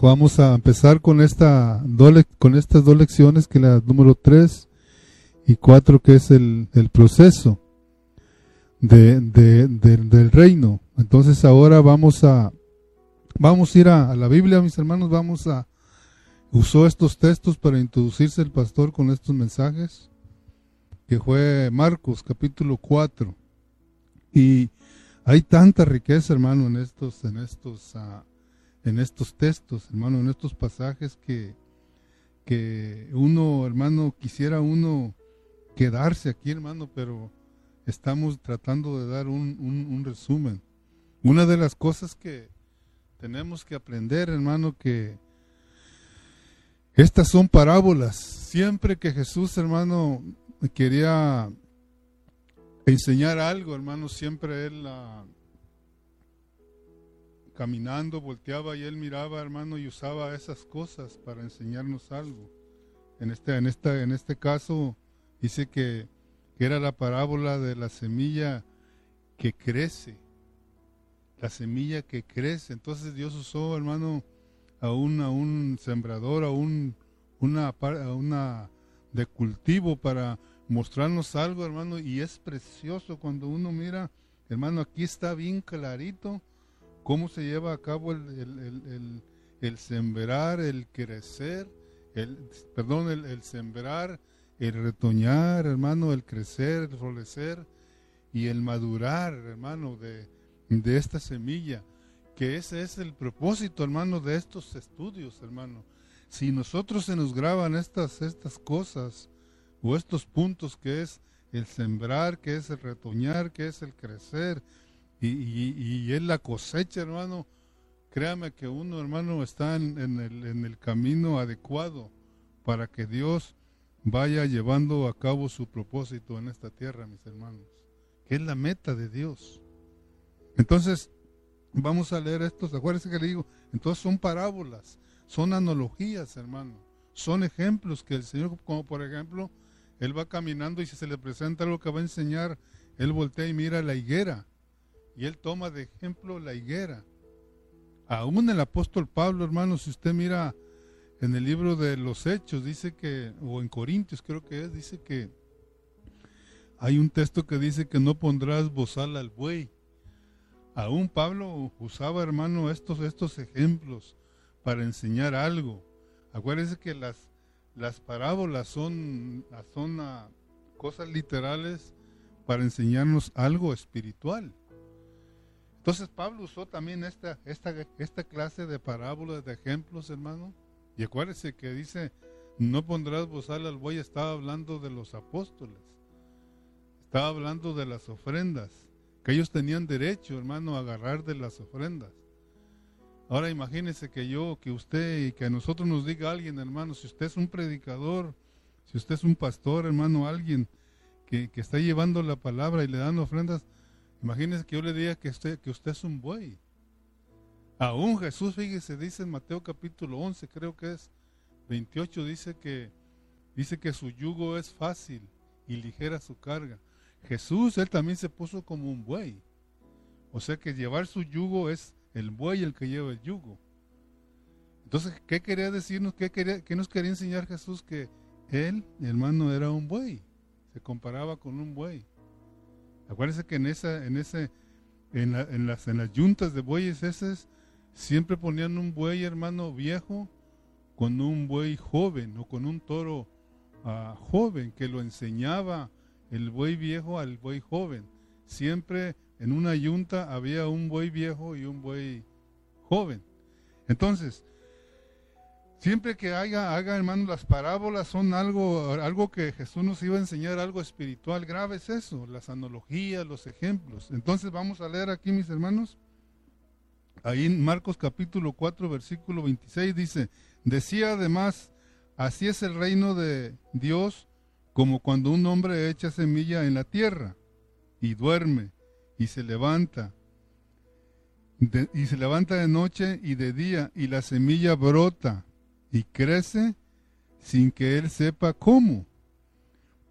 Vamos a empezar con, esta, con estas dos lecciones, que la número 3 y 4, que es el, proceso de, del reino. Entonces ahora vamos a, vamos a ir a, la Biblia, mis hermanos, vamos a, usó estos textos para introducirse el pastor con estos mensajes, que fue Marcos capítulo 4. Y hay tanta riqueza, hermano, en estos, en estos uh, en estos textos, hermano, en estos pasajes que, que uno, hermano, quisiera uno quedarse aquí, hermano, pero estamos tratando de dar un, un, resumen. Una de las cosas que tenemos que aprender, hermano, que estas son parábolas. Siempre que Jesús, hermano, quería enseñar algo, hermano, siempre él la caminando, volteaba y él miraba, hermano, y usaba esas cosas para enseñarnos algo. En este, en esta, en este caso, dice que, era la parábola de la semilla que crece. La semilla que crece. Entonces Dios usó, hermano, a un, a un sembrador, a un, una, a una de cultivo para mostrarnos algo, hermano, y es precioso cuando uno mira, hermano, aquí está bien clarito cómo se lleva a cabo el, sembrar, el crecer, el, perdón, el, sembrar, el retoñar, hermano, el crecer, el florecer y el madurar, hermano, de, de esta semilla, que ese es el propósito, hermano, de estos estudios, hermano. Si nosotros se nos graban estas, estas cosas o estos puntos que es el sembrar, que es el retoñar, que es el crecer, y, es la cosecha, hermano. Créame que uno, hermano, está en, el, en el camino adecuado para que Dios vaya llevando a cabo su propósito en esta tierra, mis hermanos, que es la meta de Dios. Entonces, vamos a leer estos, acuérdense que le digo, entonces son parábolas, son analogías, hermano, son ejemplos que el Señor, como por ejemplo, Él va caminando y si se le presenta algo que va a enseñar, Él voltea y mira la higuera y él toma de ejemplo la higuera. Aún el apóstol Pablo, hermano, si usted mira en el libro de los Hechos, dice que, o en Corintios creo que es, dice que hay un texto que dice que no pondrás bozal al buey. Aún Pablo usaba, hermano, estos, estos ejemplos para enseñar algo. Acuérdense que las, las parábolas son, son ah, cosas literales para enseñarnos algo espiritual. Entonces Pablo usó también esta, esta, esta clase de parábolas, de ejemplos, hermano. Y acuérdese que dice, no pondrás bozal al buey, estaba hablando de los apóstoles. Estaba hablando de las ofrendas, que ellos tenían derecho, hermano, a agarrar de las ofrendas. Ahora imagínese que yo, que usted y que a nosotros nos diga alguien, hermano, si usted es un predicador, si usted es un pastor, hermano, alguien que, que está llevando la palabra y le dan ofrendas, Imagínese que yo le diga que usted, que usted es un buey. Aún Jesús, fíjese, dice en Mateo capítulo 11, creo que es 28, dice que, dice que su yugo es fácil y ligera su carga. Jesús, él también se puso como un buey. O sea que llevar su yugo es el buey el que lleva el yugo. Entonces, ¿qué quería decirnos? ¿Qué, quería, qué nos quería enseñar Jesús? Que él, hermano, era un buey. Se comparaba con un buey. Acuérdense que en esa, en ese, en, las, en las yuntas de bueyes esas, siempre ponían un buey hermano viejo con un buey joven o con un toro uh, joven que lo enseñaba el buey viejo al buey joven. Siempre en una yunta había un buey viejo y un buey joven. Entonces, Siempre que haga, haga, hermano, las parábolas son algo, algo que Jesús nos iba a enseñar, algo espiritual. Grave es eso, las analogías, los ejemplos. Entonces vamos a leer aquí, mis hermanos. Ahí en Marcos capítulo 4, versículo 26 dice, decía además, así es el reino de Dios como cuando un hombre echa semilla en la tierra y duerme y se levanta. y se levanta de noche y de día y la semilla brota y crece sin que él sepa cómo,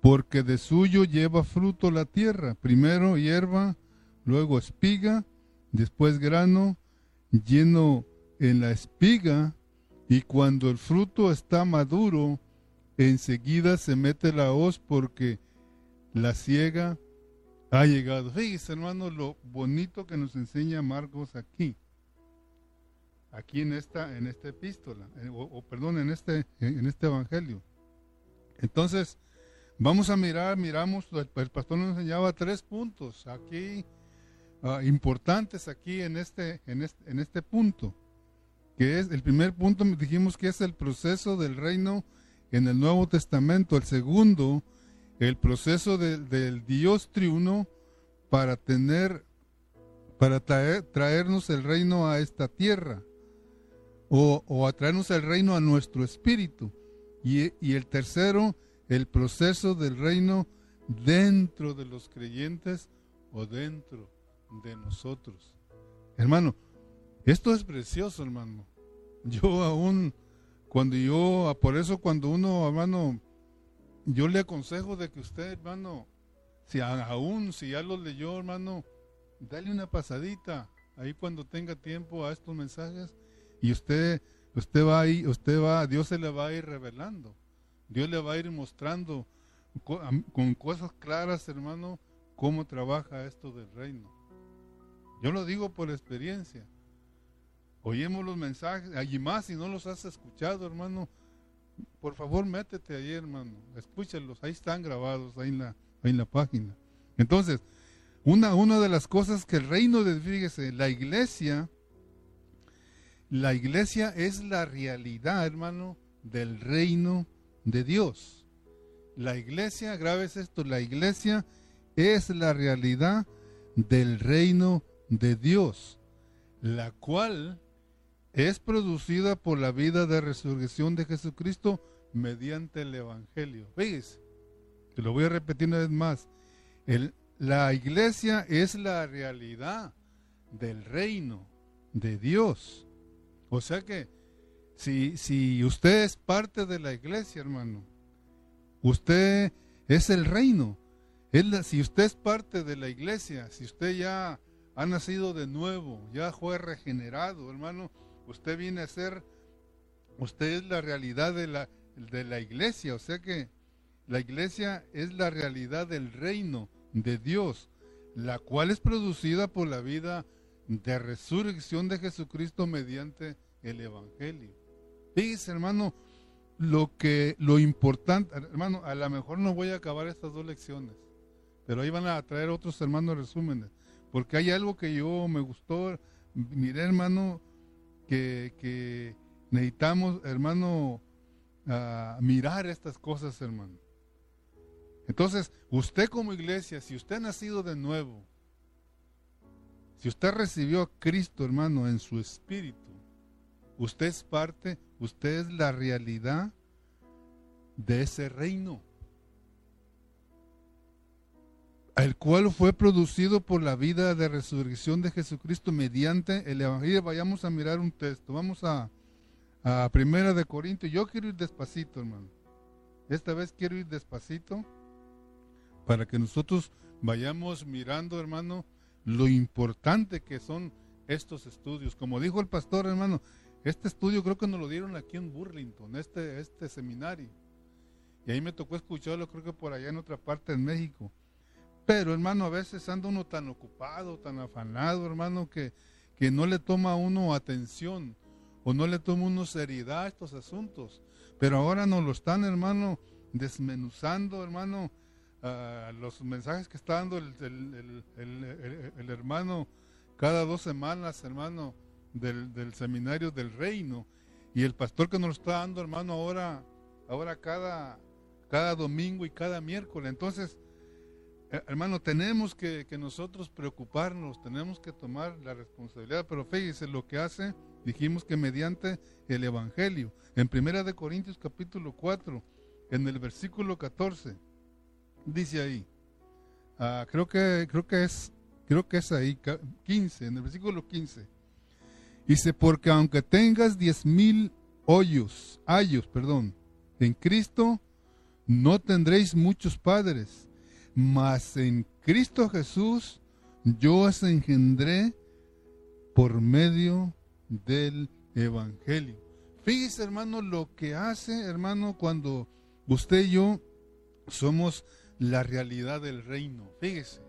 porque de suyo lleva fruto la tierra, primero hierba, luego espiga, después grano, lleno en la espiga Y cuando el fruto está maduro, enseguida se mete la hoz porque la ciega ha llegado. Fíjese, hermano, lo bonito que nos enseña Marcos aquí. Aquí en esta, en esta epístola, eh, o, perdón, en este, en este evangelio. Entonces, vamos a mirar, miramos, el, pastor nos enseñaba tres puntos aquí, ah, importantes aquí en este, en este, en este punto. Que es, el primer punto dijimos que es el proceso del reino en el Nuevo Testamento. El segundo, el proceso del Dios triuno para tener, para traernos el reino a esta tierra o, o traernos el reino a nuestro espíritu. Y, y el tercero, el proceso del reino dentro de los creyentes o dentro de nosotros. Hermano, esto es precioso, hermano. Yo aún, cuando yo, por eso cuando uno, hermano, yo le aconsejo de que usted, hermano, si aún, si ya lo leyó, hermano, dale una pasadita ahí cuando tenga tiempo a estos mensajes y usted, usted va ahí, usted va, Dios se le va a ir revelando. Dios le va a ir mostrando con cosas claras, hermano, cómo trabaja esto del reino. Yo lo digo por experiencia. Oímos los mensajes, allí más si no los has escuchado, hermano, por favor métete ahí, hermano, escúchalos, ahí están grabados, ahí en la, en la página. Entonces, una, una de las cosas que el reino de, fíjese, la iglesia, la iglesia es la realidad, hermano, del reino de Dios. La iglesia, grabes esto, la iglesia es la realidad del reino de Dios, la cual es producida por la vida de resurrección de Jesucristo mediante el Evangelio. ¿Veis? Te lo voy a repetir una vez más. la iglesia es la realidad del reino de Dios. O sea que si, si usted es parte de la iglesia, hermano, usted es el reino. si usted es parte de la iglesia, si usted ya ha nacido de nuevo, ya fue regenerado, hermano, usted viene a ser, usted es la realidad de la, de la iglesia, o sea que la iglesia es la realidad del reino de Dios, la cual es producida por la vida de resurrección de Jesucristo mediante el Evangelio. Fíjese, hermano, lo que lo importante, hermano, a lo mejor no voy a acabar estas dos lecciones, pero ahí van a traer otros hermanos resúmenes, porque hay algo que yo me gustó, miré, hermano, que, que necesitamos, hermano, mirar estas cosas, hermano. Entonces, usted como iglesia, si usted ha nacido de nuevo, si usted recibió a Cristo, hermano, en su espíritu, usted es parte, usted es la realidad de ese reino, el cual fue producido por la vida de resurrección de Jesucristo mediante el Evangelio. Vayamos a mirar un texto, vamos a a Primera de Corintios. Yo quiero ir despacito, hermano. Esta vez quiero ir despacito para que nosotros vayamos mirando, hermano, lo importante que son estos estudios. Como dijo el pastor, hermano, este estudio creo que nos lo dieron aquí en Burlington, este, este seminario. Y ahí me tocó escucharlo, creo que por allá en otra parte en México. Pero, hermano, a veces anda uno tan ocupado, tan afanado, hermano, que, que no le toma uno atención o no le toma uno seriedad a estos asuntos. Pero ahora nos lo están, hermano, desmenuzando, hermano, los mensajes que está dando el, hermano cada dos semanas, hermano, del, seminario del reino. Y el pastor que nos está dando, hermano, ahora, ahora cada, cada domingo y cada miércoles. Entonces, eh, hermano, tenemos que, que, nosotros preocuparnos, tenemos que tomar la responsabilidad, pero fíjese lo que hace Dijimos que mediante el Evangelio. En Primera de Corintios capítulo 4, en el versículo 14, dice ahí, ah, creo, que, creo, que es, creo que es ahí, 15, en el versículo 15. Dice, porque aunque tengas diez mil hoyos, ayos, perdón, en Cristo, no tendréis muchos padres, mas en Cristo Jesús yo os engendré por medio del Evangelio. Fíjese, hermano, lo que hace, hermano, cuando usted y yo somos la realidad del reino. Fíjese,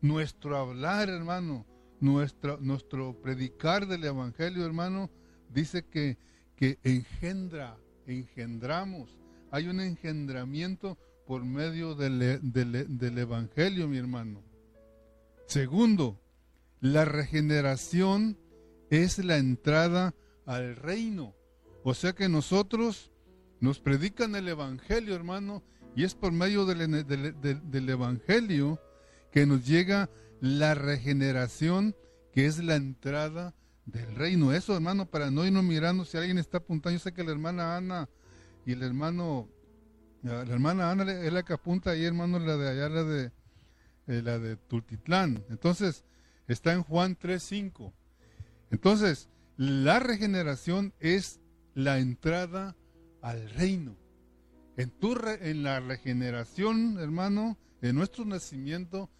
nuestro hablar, hermano, nuestro, nuestro predicar del Evangelio, hermano, dice que, que engendra, engendramos. Hay un engendramiento por medio del, del Evangelio, mi hermano. Segundo, la regeneración es la entrada al reino. O sea que nosotros nos predican el Evangelio, hermano, y es por medio del, del, Evangelio que nos llega la regeneración, que es la entrada del reino. Eso, hermano, para no irnos mirando si alguien está apuntando. Yo sé que la hermana Ana y el hermano, la hermana Ana es la que apunta ahí, hermano, la de allá, la de, eh, la de Tultitlán. Entonces, está en Juan 3.5. Entonces, la regeneración es la entrada al reino. En, tu en la regeneración, hermano, en nuestro nacimiento,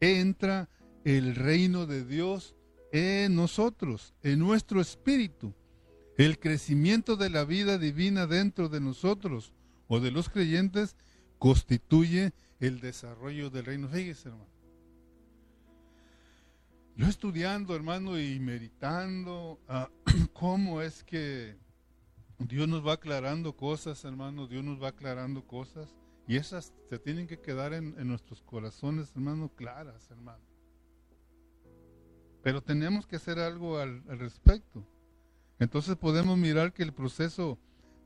entra el reino de Dios en nosotros, en nuestro espíritu. El crecimiento de la vida divina dentro de nosotros o de los creyentes constituye el desarrollo del reino. Fíjese, hermano. Yo estudiando, hermano, y meditando ah, cómo es que Dios nos va aclarando cosas, hermano, Dios nos va aclarando cosas. Y esas se tienen que quedar en, nuestros corazones, hermano, claras, hermano. Pero tenemos que hacer algo al, respecto. Entonces podemos mirar que el proceso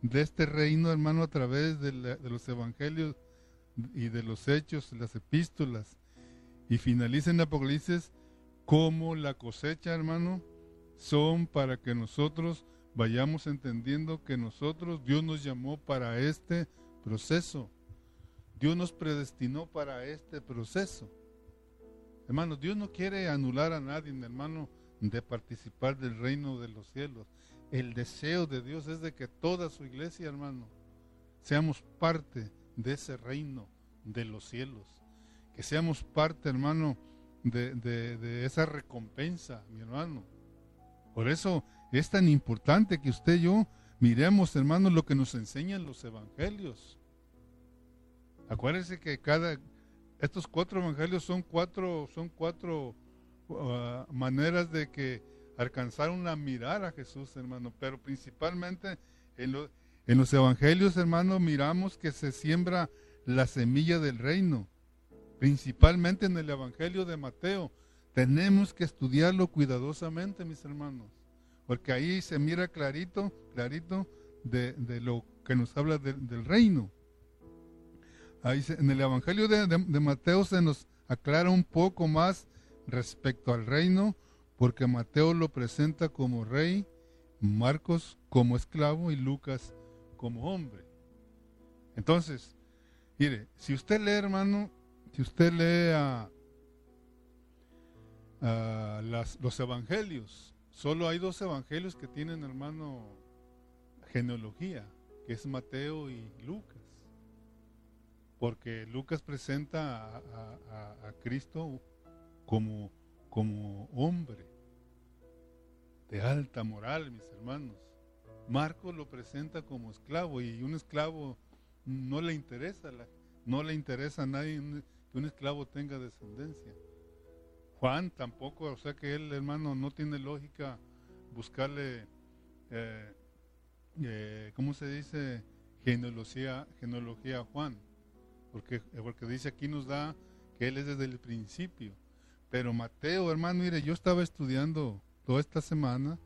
de este reino, hermano, a través de, de los evangelios y de los hechos, las epístolas, y finaliza en Apocalipsis, como la cosecha, hermano, son para que nosotros vayamos entendiendo que nosotros, Dios nos llamó para este proceso. Dios nos predestinó para este proceso. Hermano, Dios no quiere anular a nadie, hermano, de participar del reino de los cielos. El deseo de Dios es de que toda su iglesia, hermano, seamos parte de ese reino de los cielos. Que seamos parte, hermano, de, esa recompensa, mi hermano. Por eso es tan importante que usted y yo miremos, hermano, lo que nos enseñan los evangelios. Acuérdense que cada estos cuatro evangelios son cuatro son cuatro uh, maneras de que alcanzaron a mirar a Jesús, hermano, pero principalmente en, en los evangelios, hermano, miramos que se siembra la semilla del reino principalmente en el Evangelio de Mateo. Tenemos que estudiarlo cuidadosamente, mis hermanos, porque ahí se mira clarito, clarito de, lo que nos habla del reino. Ahí en el Evangelio de, de Mateo se nos aclara un poco más respecto al reino, porque Mateo lo presenta como rey, Marcos como esclavo y Lucas como hombre. Entonces, mire, si usted lee, hermano, si usted lee los evangelios, solo hay dos evangelios que tienen, hermano, genealogía, que es Mateo y Lucas. Porque Lucas presenta a, Cristo como, como hombre de alta moral, mis hermanos. Marcos lo presenta como esclavo y un esclavo no le interesa, no le interesa a nadie un esclavo tenga descendencia. Juan tampoco, o sea que él, hermano, no tiene lógica buscarle, eh, eh, ¿cómo se dice? Genealogía, genealogía a Juan. Porque, porque dice aquí nos da que él es desde el principio. Pero Mateo, hermano, mire, yo estaba estudiando toda esta semana,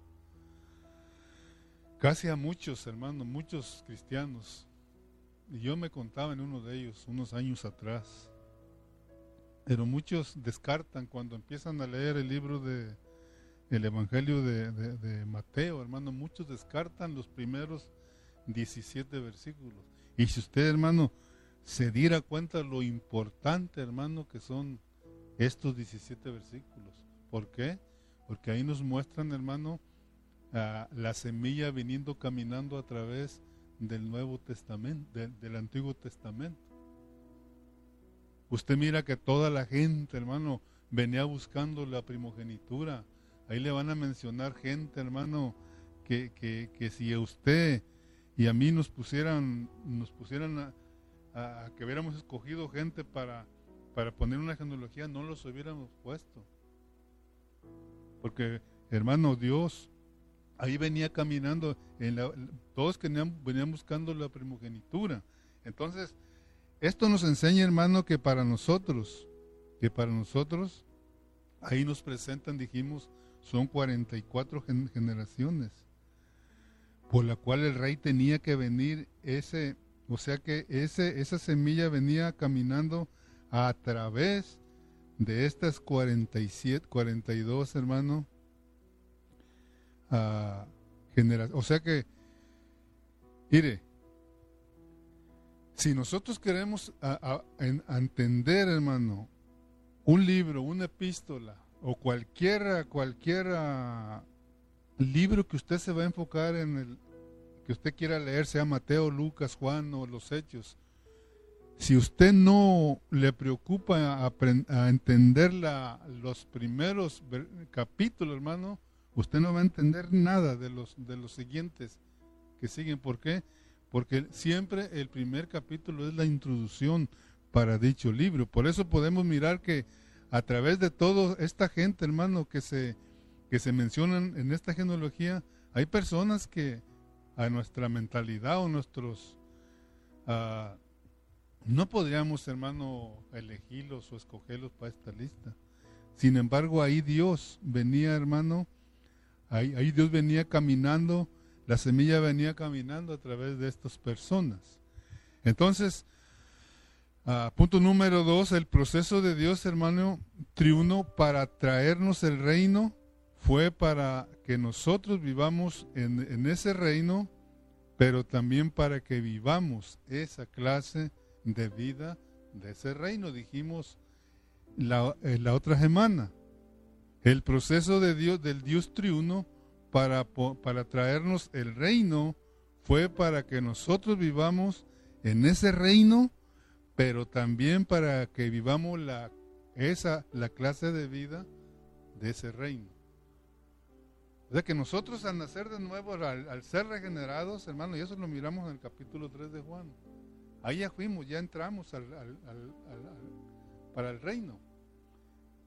casi a muchos, hermanos, muchos cristianos, y yo me contaba en uno de ellos unos años atrás, pero muchos descartan cuando empiezan a leer el libro de el Evangelio de, Mateo, hermano, muchos descartan los primeros 17 versículos. Y si usted, hermano, se diera cuenta lo importante, hermano, que son estos 17 versículos. ¿Por qué? Porque ahí nos muestran, hermano, la semilla viniendo caminando a través del Nuevo Testamento, del Antiguo Testamento. Usted mira que toda la gente, hermano, venía buscando la primogenitura. Ahí le van a mencionar gente, hermano, que, que, si a usted y a mí nos pusieran, nos pusieran a, que hubiéramos escogido gente para, para poner una genealogía, no los hubiéramos puesto. Porque, hermano, Dios ahí venía caminando, en la, todos venían, venían buscando la primogenitura. Entonces, esto nos enseña, hermano, que para nosotros, que para nosotros, ahí nos presentan, dijimos, son 44 generaciones, por la cual el rey tenía que venir ese, o sea que ese, esa semilla venía caminando a través de estas 47, 42, hermano, a O sea que, mire, si nosotros queremos entender, hermano, un libro, una epístola o cualquier, cualquier libro que usted se va a enfocar en el que usted quiera leer, sea Mateo, Lucas, Juan o los Hechos, si usted no le preocupa a, entender la, los primeros capítulos, hermano, usted no va a entender nada de los, de los siguientes que siguen. ¿Por qué? Porque siempre el primer capítulo es la introducción para dicho libro. Por eso podemos mirar que a través de toda esta gente, hermano, que se, que se mencionan en esta genealogía, hay personas que a nuestra mentalidad o nuestros... Uh, no podríamos, hermano, elegirlos o escogerlos para esta lista. Sin embargo, ahí Dios venía, hermano, Ahí, Dios venía caminando, la semilla venía caminando a través de estas personas. Entonces, punto número dos, el proceso de Dios, hermano, triuno para traernos el reino fue para que nosotros vivamos en, ese reino, pero también para que vivamos esa clase de vida de ese reino, dijimos la, eh, la otra semana. El proceso de Dios, del Dios triuno para, para traernos el reino fue para que nosotros vivamos en ese reino, pero también para que vivamos la, esa, la clase de vida de ese reino. O sea que nosotros al nacer de nuevo, al, ser regenerados, hermano, y eso lo miramos en el capítulo 3 de Juan, ahí ya fuimos, ya entramos para el reino.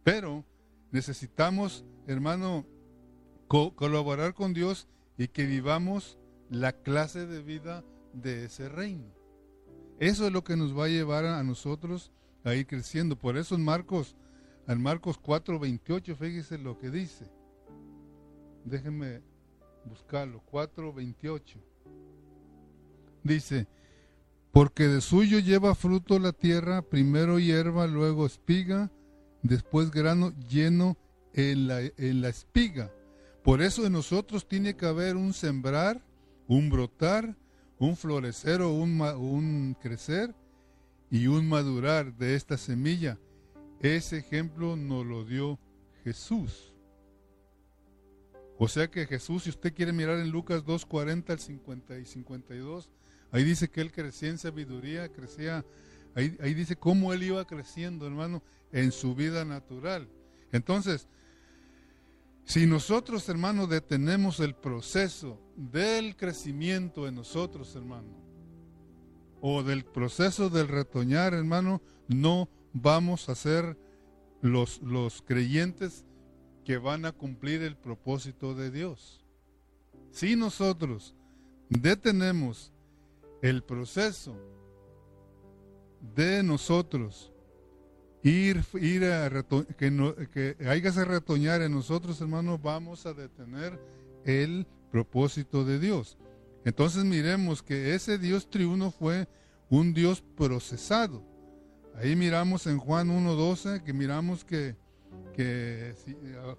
Pero Necesitamos, hermano, colaborar con Dios y que vivamos la clase de vida de ese reino. Eso es lo que nos va a llevar a nosotros a ir creciendo. Por eso en Marcos, en Marcos 4, 28, fíjese lo que dice. Déjenme buscarlo. 4, 28. Dice, porque de suyo lleva fruto la tierra, primero hierba, luego espiga, después grano lleno en la, en la espiga. Por eso en nosotros tiene que haber un sembrar, un brotar, un florecer o un, un crecer y un madurar de esta semilla. Ese ejemplo nos lo dio Jesús. O sea que Jesús, si usted quiere mirar en Lucas 2, 40 al 50 y 52, ahí dice que él crecía en sabiduría, crecía, ahí, ahí dice cómo él iba creciendo, hermano en su vida natural. Entonces, si nosotros, hermanos, detenemos el proceso del crecimiento en nosotros, hermano, o del proceso del retoñar, hermano, no vamos a ser los, los creyentes que van a cumplir el propósito de Dios. Si nosotros detenemos el proceso de nosotros ir, ir a que, que haya que retoñar en nosotros, hermanos, vamos a detener el propósito de Dios. Entonces miremos que ese Dios triuno fue un Dios procesado. Ahí miramos en Juan 1.12, que miramos que, que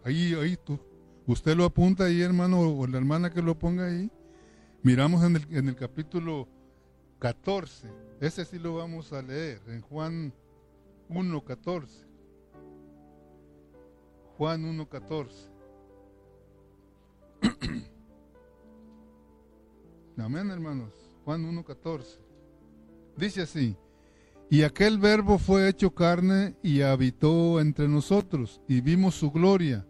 ahí, ahí tú, usted lo apunta ahí, hermano, o la hermana que lo ponga ahí. Miramos en el, en el capítulo 14, ese sí lo vamos a leer, en Juan 1.14. Juan 1.14. Amén, hermanos. Juan 1.14. Dice así, y aquel verbo fue hecho carne y habitó entre nosotros, y vimos su gloria,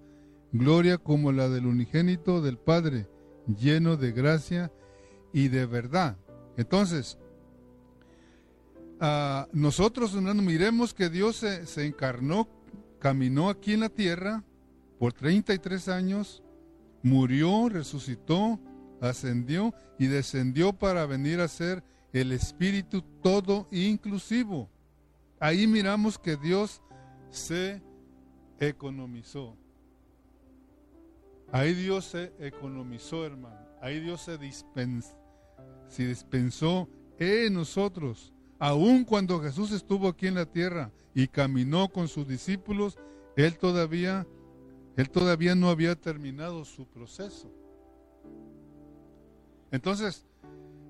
gloria como la del unigénito del Padre, lleno de gracia y de verdad. Entonces, uh, nosotros, hermano, miremos que Dios se, se encarnó, caminó aquí en la tierra por 33 años, murió, resucitó, ascendió y descendió para venir a ser el Espíritu todo inclusivo. Ahí miramos que Dios se economizó. Ahí Dios se economizó, hermano. Ahí Dios se, se dispensó en nosotros. Aun cuando Jesús estuvo aquí en la tierra y caminó con sus discípulos, él todavía, él todavía no había terminado su proceso. Entonces,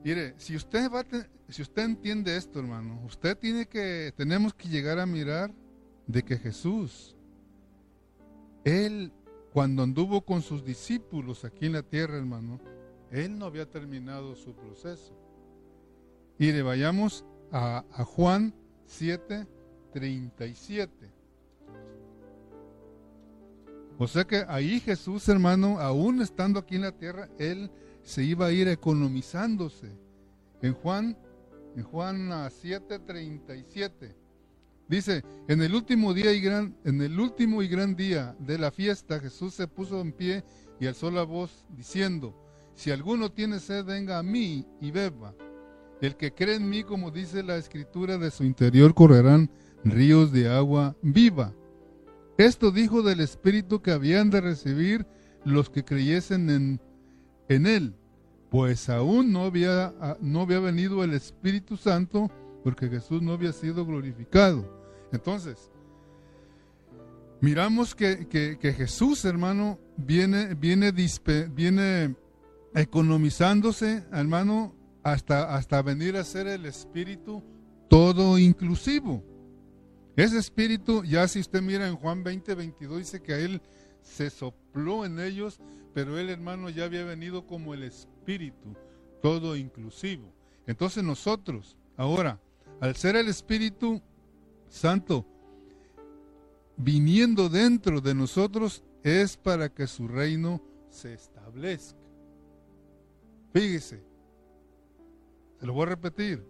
mire, si usted va si usted entiende esto, hermano, usted tiene que tenemos que llegar a mirar de que Jesús él cuando anduvo con sus discípulos aquí en la tierra, hermano, él no había terminado su proceso. Le vayamos a, a Juan 7, 37. O sea que ahí Jesús, hermano, aún estando aquí en la tierra, él se iba a ir economizándose. En Juan, en Juan 7:37 dice, en el último día y gran en el último y gran día de la fiesta Jesús se puso en pie y alzó la voz diciendo, si alguno tiene sed, venga a mí y beba. El que cree en mí, como dice la escritura, de su interior correrán ríos de agua viva. Esto dijo del Espíritu que habían de recibir los que creyesen en en él, pues aún no había, ah, no había venido el Espíritu Santo porque Jesús no había sido glorificado. Entonces, miramos que, Jesús, hermano, viene, viene, viene economizándose, hermano, hasta, hasta venir a ser el Espíritu todo inclusivo. Ese Espíritu, ya si usted mira en Juan 20, 22, dice que a Él se sopló en ellos pero el hermano, ya había venido como el Espíritu, todo inclusivo. Entonces nosotros, ahora, al ser el Espíritu Santo viniendo dentro de nosotros, es para que su reino se establezca. Fíjese, se lo voy a repetir.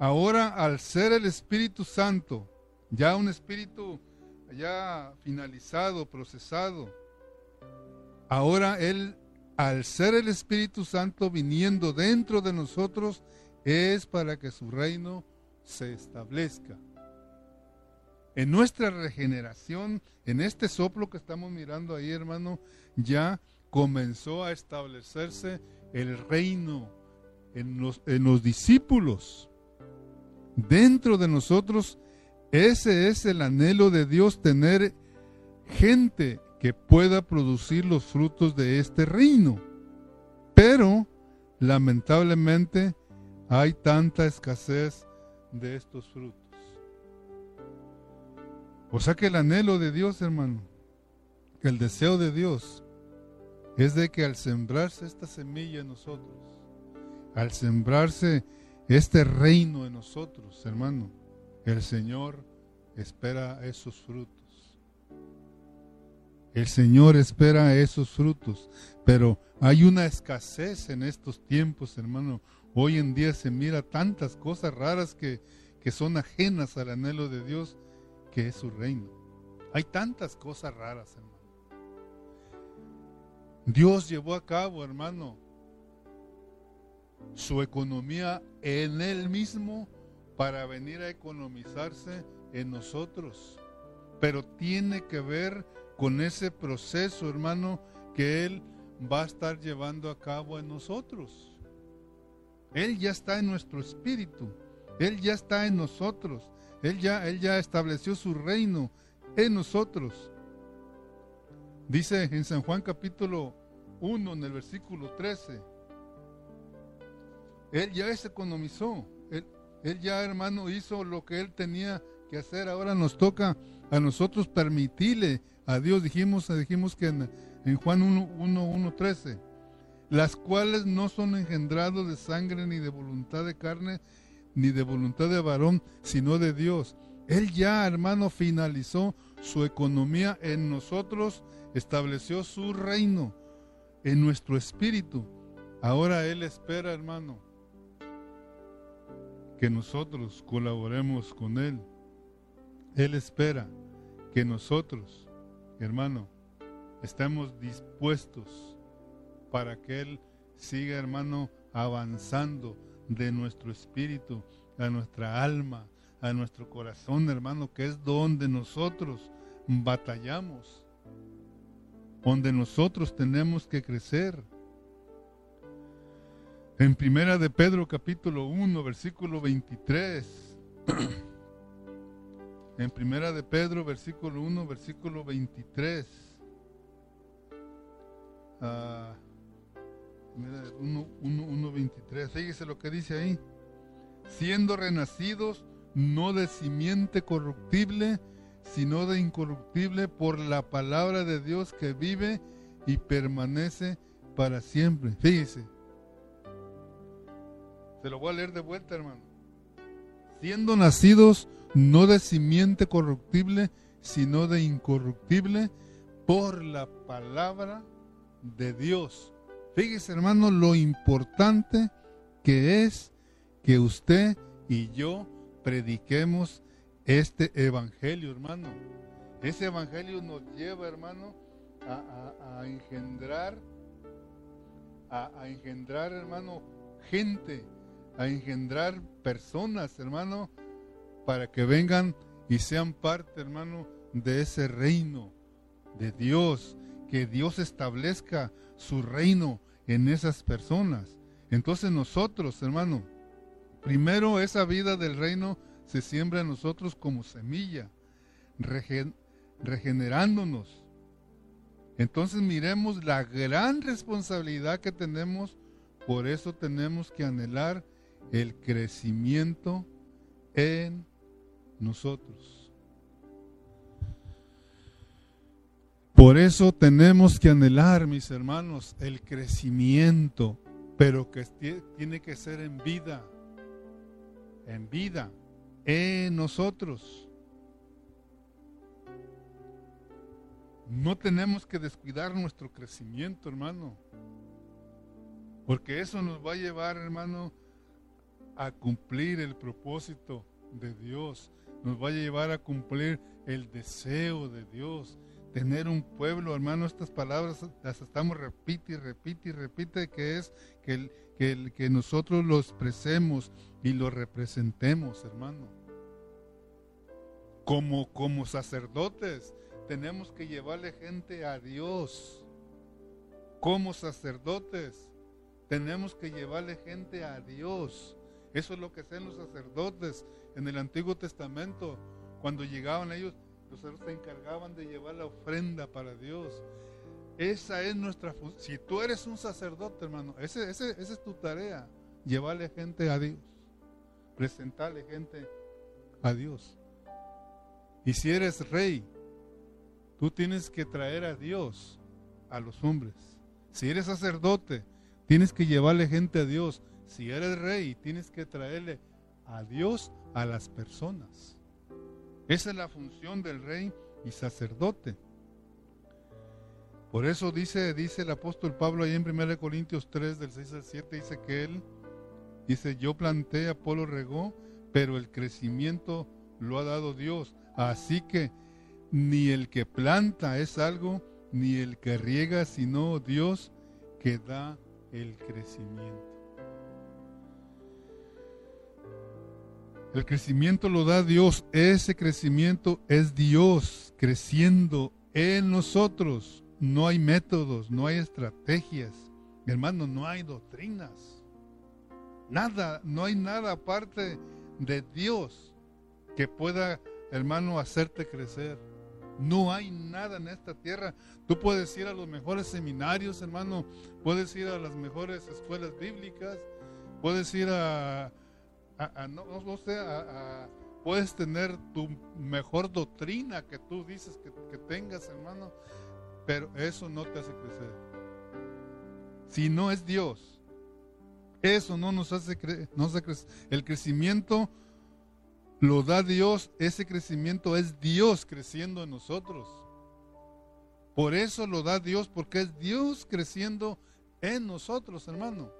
Ahora, al ser el Espíritu Santo, ya un Espíritu ya finalizado, procesado, Ahora Él, al ser el Espíritu Santo viniendo dentro de nosotros, es para que su reino se establezca. En nuestra regeneración, en este soplo que estamos mirando ahí, hermano, ya comenzó a establecerse el reino en los, en los discípulos. Dentro de nosotros, ese es el anhelo de Dios, tener gente que pueda producir los frutos de este reino. Pero, lamentablemente, hay tanta escasez de estos frutos. O sea que el anhelo de Dios, hermano, el deseo de Dios, es de que al sembrarse esta semilla en nosotros, al sembrarse este reino en nosotros, hermano, el Señor espera esos frutos. El Señor espera esos frutos, pero hay una escasez en estos tiempos, hermano. Hoy en día se mira tantas cosas raras que, que son ajenas al anhelo de Dios, que es su reino. Hay tantas cosas raras, hermano. Dios llevó a cabo, hermano, su economía en Él mismo para venir a economizarse en nosotros. Pero tiene que ver con ese proceso, hermano, que Él va a estar llevando a cabo en nosotros. Él ya está en nuestro espíritu, Él ya está en nosotros, Él ya, Él ya estableció su reino en nosotros. Dice en San Juan capítulo 1, en el versículo 13, Él ya se economizó, él, ya hermano hizo lo que Él tenía que hacer, ahora nos toca a nosotros permitirle a Dios. Dijimos, dijimos que en, Juan 1, 1, 13, las cuales no son engendrados de sangre ni de voluntad de carne, ni de voluntad de varón, sino de Dios. Él ya, hermano, finalizó su economía en nosotros, estableció su reino. en nuestro espíritu. Ahora Él espera, hermano, que nosotros colaboremos con Él. Él espera que nosotros, hermano, estemos dispuestos para que Él siga, hermano, avanzando de nuestro espíritu a nuestra alma, a nuestro corazón, hermano, que es donde nosotros batallamos, donde nosotros tenemos que crecer. En Primera de Pedro capítulo 1, versículo 23. en Primera de Pedro versículo 1, versículo 23. Uh, 1, 1, 23. Fíjese lo que dice ahí. Siendo renacidos no de simiente corruptible, sino de incorruptible por la palabra de Dios que vive y permanece para siempre. Fíjese. Se lo voy a leer de vuelta, hermano. Siendo nacidos no de simiente corruptible, sino de incorruptible por la palabra de Dios. Fíjese, hermano, lo importante que es que usted y yo prediquemos este evangelio, hermano. Ese evangelio nos lleva, hermano, a, engendrar, a, a engendrar, hermano, gente, a engendrar personas, hermano, para que vengan y sean parte, hermano, de ese reino de Dios, que Dios establezca su reino en esas personas. Entonces nosotros, hermano, primero esa vida del reino se siembra en nosotros como semilla, regenerándonos. Entonces miremos la gran responsabilidad que tenemos, por eso tenemos que anhelar el crecimiento en nosotros. Por eso tenemos que anhelar, mis hermanos, el crecimiento, pero que tiene que ser en vida, en vida, en nosotros. No tenemos que descuidar nuestro crecimiento, hermano, porque eso nos va a llevar, hermano, a cumplir el propósito de Dios, nos va a llevar a cumplir el deseo de Dios. Tener un pueblo, hermano, estas palabras las estamos repite y repite y repite, que es que, que, que nosotros lo expresemos y lo representemos, hermano. Como, como sacerdotes, tenemos que llevarle gente a Dios. Como sacerdotes, tenemos que llevarle gente a Dios. Eso es lo que hacen los sacerdotes en el Antiguo Testamento. Cuando llegaban ellos, los sacerdotes se encargaban de llevar la ofrenda para Dios. Esa es nuestra función. Si tú eres un sacerdote, hermano, ese, esa es tu tarea. Llevarle gente a Dios. Presentarle gente a Dios. Y si eres rey, tú tienes que traer a Dios a los hombres. Si eres sacerdote, tienes que llevarle gente a Dios. Si eres rey, tienes que traerle a Dios a las personas. Esa es la función del rey y sacerdote. Por eso dice, dice el apóstol Pablo ahí en 1 Corintios 3, del 6 al 7, dice que él, dice, yo planté, Apolo regó, pero el crecimiento lo ha dado Dios. Así que ni el que planta es algo, ni el que riega, sino Dios que da el crecimiento. El crecimiento lo da Dios. Ese crecimiento es Dios creciendo en nosotros. No hay métodos, no hay estrategias. Hermano, no hay doctrinas. Nada, no hay nada aparte de Dios que pueda, hermano, hacerte crecer. No hay nada en esta tierra. Tú puedes ir a los mejores seminarios, hermano. Puedes ir a las mejores escuelas bíblicas. Puedes ir a, no, sé, puedes tener tu mejor doctrina que tú dices que, tengas, hermano, pero eso no te hace crecer. Si no es Dios, eso no nos hace, crecer. El crecimiento lo da Dios, ese crecimiento es Dios creciendo en nosotros. Por eso lo da Dios, porque es Dios creciendo en nosotros, hermano.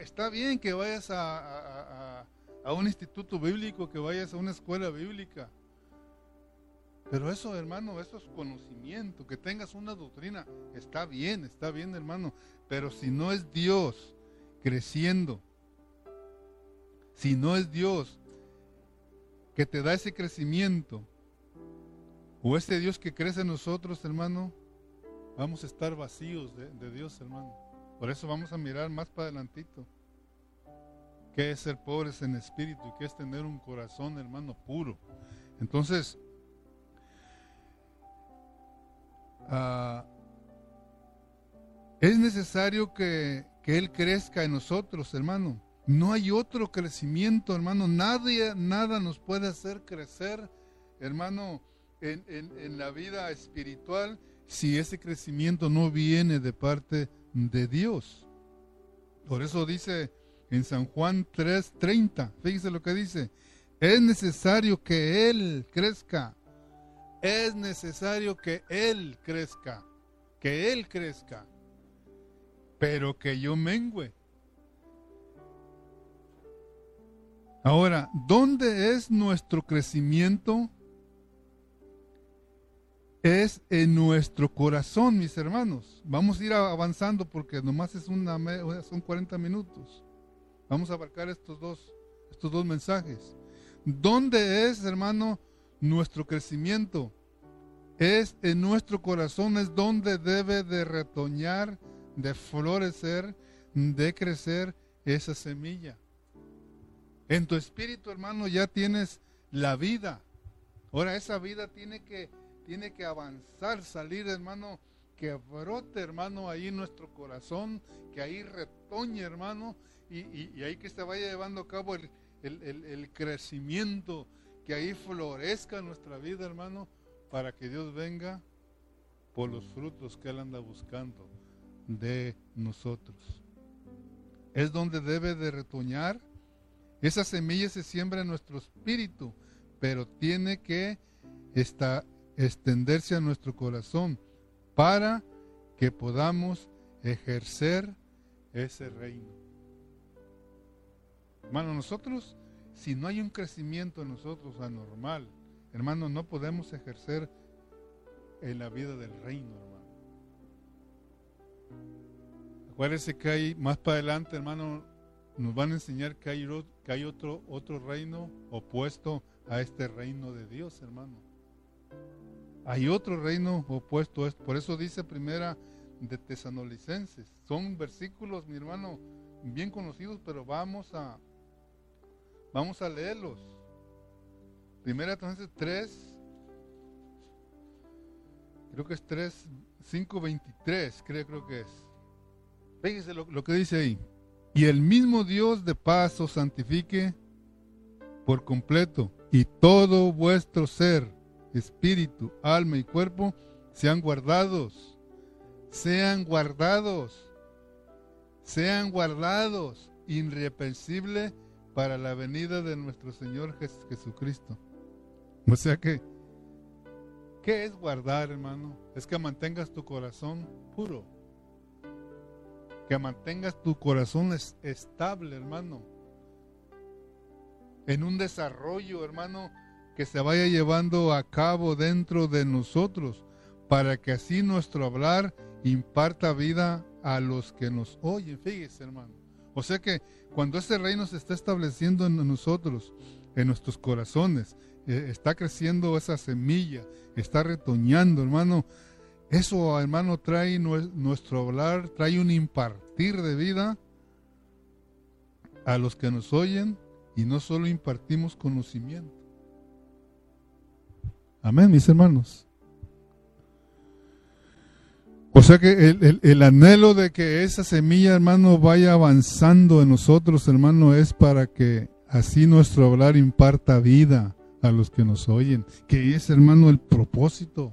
Está, bien que vayas a, a, un instituto bíblico, que vayas a una escuela bíblica. Pero eso, hermano, eso es conocimiento, que tengas una doctrina, está bien, está bien, hermano. Pero si no es Dios creciendo, si no es Dios que te da ese crecimiento, o ese Dios que crece en nosotros, hermano, vamos a estar vacíos de, de Dios, hermano. Por eso vamos a mirar más para adelantito. ¿Qué es ser pobres en espíritu qué es tener un corazón, hermano, puro? Entonces, ah, es necesario que, que, Él crezca en nosotros, hermano. No hay otro crecimiento, hermano. Nadie, nada nos puede hacer crecer, hermano, en, en, en la vida espiritual si ese crecimiento no viene de parte de Dios. Por eso dice en San Juan 3:30, fíjese lo que dice, es necesario que Él crezca, es necesario que Él crezca, que Él crezca, pero que yo mengüe. Ahora, ¿dónde es nuestro crecimiento? Es en nuestro corazón, mis hermanos. Vamos a ir avanzando porque nomás es una, son 40 minutos. Vamos a abarcar estos dos, estos dos mensajes. ¿Dónde es, hermano, nuestro crecimiento? Es en nuestro corazón, es donde debe de retoñar, de florecer, de crecer esa semilla. En tu espíritu, hermano, ya tienes la vida. Ahora esa vida tiene que tiene que avanzar, salir, hermano, que brote, hermano, ahí nuestro corazón, que ahí retoñe, hermano, y, ahí que se vaya llevando a cabo el, el, crecimiento, que ahí florezca nuestra vida, hermano, para que Dios venga por los frutos que Él anda buscando de nosotros. Es donde debe de retoñar. Esa semilla se siembra en nuestro espíritu, pero tiene que estar, extenderse a nuestro corazón para que podamos ejercer ese reino. Hermano, nosotros, si no hay un crecimiento en nosotros anormal, hermano, no podemos ejercer en la vida del reino, hermano. Acuérdense que hay más para adelante, hermano, nos van a enseñar que hay, que hay otro, otro reino opuesto a este reino de Dios, hermano. Hay otro reino opuesto a esto. Por eso dice primera de Tesanolicenses. Son versículos, mi hermano, bien conocidos, pero vamos a vamos a leerlos. Primera entonces 3 creo que es 3 523, creo, creo que es. Fíjense lo, lo que dice ahí. Y el mismo Dios de paz os santifique por completo y todo vuestro ser espíritu, alma y cuerpo sean guardados, sean guardados, sean guardados, irreprensible para la venida de nuestro Señor Jesucristo. O sea que, ¿qué es guardar, hermano? Es que mantengas tu corazón puro, que mantengas tu corazón estable, hermano, en un desarrollo, hermano, que se vaya llevando a cabo dentro de nosotros, para que así nuestro hablar imparta vida a los que nos oyen. Fíjese, hermano. O sea que cuando ese reino se está estableciendo en nosotros, en nuestros corazones, eh, está creciendo esa semilla, está retoñando, hermano. Eso, hermano, trae nuestro hablar, trae un impartir de vida a los que nos oyen y no solo impartimos conocimiento. Amén, mis hermanos. O sea que el, anhelo de que esa semilla, hermano, vaya avanzando en nosotros, hermano, es para que así nuestro hablar imparta vida a los que nos oyen. Que es, hermano, el propósito.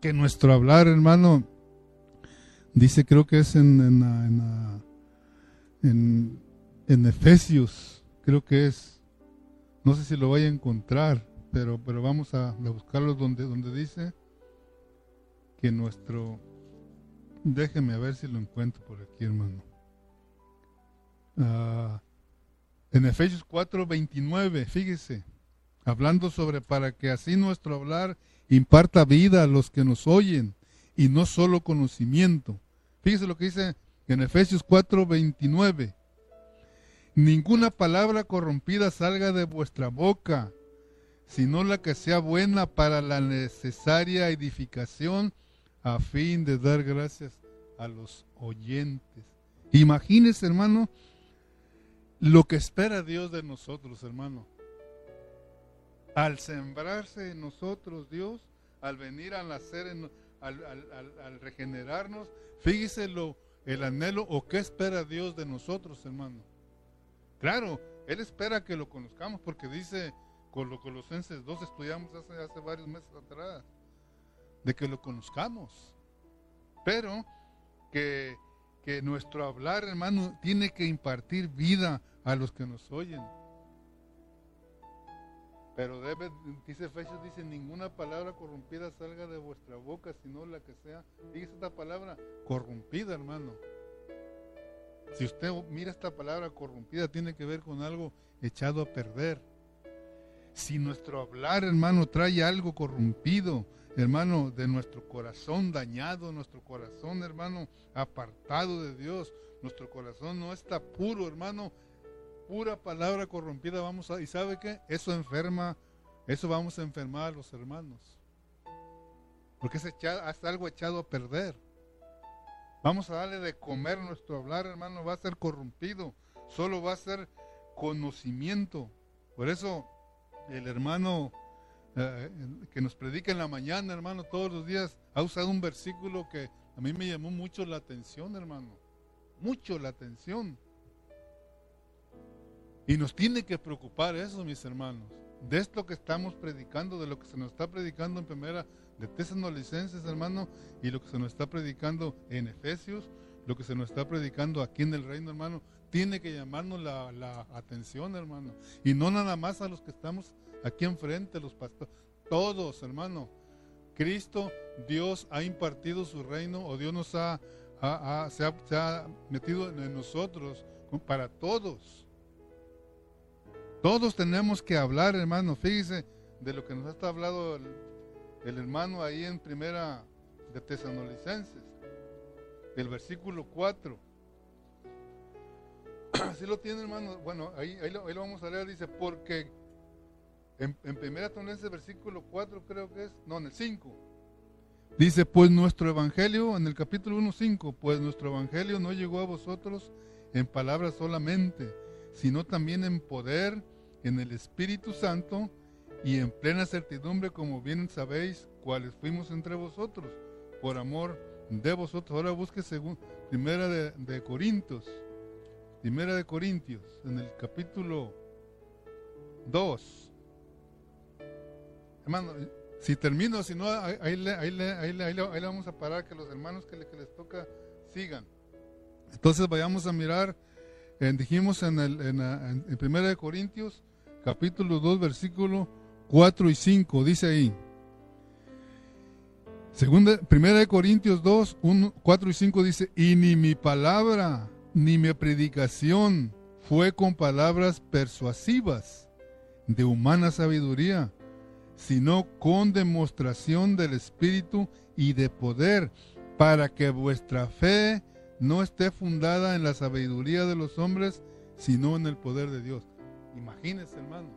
Que nuestro hablar, hermano, dice, creo que es en, en, en, en Efesios, creo que es, no sé si lo vaya a encontrar pero, pero vamos a, buscarlo donde, donde dice que nuestro... Déjeme a ver si lo encuentro por aquí, hermano. Ah, en Efesios 4, 29, fíjese, hablando sobre para que así nuestro hablar imparta vida a los que nos oyen y no solo conocimiento. Fíjese lo que dice en Efesios 4, 29. Ninguna palabra corrompida salga de vuestra boca, sino la que sea buena para la necesaria edificación a fin de dar gracias a los oyentes. Imagínese, hermano, lo que espera Dios de nosotros, hermano. Al sembrarse en nosotros, Dios, al venir a nacer, al, al, regenerarnos, fíjese lo, el anhelo o qué espera Dios de nosotros, hermano. Claro, Él espera que lo conozcamos porque dice con los Colosenses 2 estudiamos hace, hace varios meses atrás, de que lo conozcamos. Pero que, que nuestro hablar, hermano, tiene que impartir vida a los que nos oyen. Pero debe, dice Efesios, dice, ninguna palabra corrompida salga de vuestra boca, sino la que sea, dice esta palabra, corrompida, hermano. Si usted mira esta palabra corrompida, tiene que ver con algo echado a perder. Si nuestro hablar, hermano, trae algo corrompido, hermano, de nuestro corazón dañado, nuestro corazón, hermano, apartado de Dios, nuestro corazón no está puro, hermano, pura palabra corrompida vamos a, y sabe qué, eso enferma, eso vamos a enfermar a los hermanos. Porque es, es algo echado a perder. Vamos a darle de comer nuestro hablar, hermano, va a ser corrompido, solo va a ser conocimiento. Por eso el hermano eh, que nos predica en la mañana, hermano, todos los días, ha usado un versículo que a mí me llamó mucho la atención, hermano. Mucho la atención. Y nos tiene que preocupar eso, mis hermanos. De esto que estamos predicando, de lo que se nos está predicando en primera de Tesalonicenses, hermano, y lo que se nos está predicando en Efesios, lo que se nos está predicando aquí en el reino, hermano, tiene que llamarnos la, atención, hermano. Y no nada más a los que estamos aquí enfrente, los pastores, todos, hermano. Cristo, Dios ha impartido su reino, o Dios nos ha, se, ha metido en nosotros para todos. Todos tenemos que hablar, hermano. Fíjese de lo que nos ha hablado el, el hermano ahí en primera de Tesanolicenses, el versículo 4. Así lo tiene, hermano. Bueno, ahí, ahí, lo, vamos a leer. Dice, porque en, en primera Tesanolicenses, versículo 4 creo que es, no, en el 5. Dice, pues nuestro evangelio, en el capítulo 1, 5, pues nuestro evangelio no llegó a vosotros en palabras solamente, sino también en poder, en el Espíritu Santo y en plena certidumbre, como bien sabéis, cuáles fuimos entre vosotros, por amor de vosotros. Ahora busque según Primera de, Corintios, Primera de Corintios, en el capítulo 2. Hermano, si termino, si no, ahí, le, vamos a parar, que los hermanos que, les toca sigan. Entonces vayamos a mirar, dijimos en, el, en, en Primera de Corintios, capítulo 2, versículo 4 y 5, dice ahí. Segunda, primera de Corintios 2, 1, 4 y 5 dice, y ni mi palabra ni mi predicación fue con palabras persuasivas de humana sabiduría, sino con demostración del Espíritu y de poder, para que vuestra fe no esté fundada en la sabiduría de los hombres, sino en el poder de Dios. Imagínese, hermano.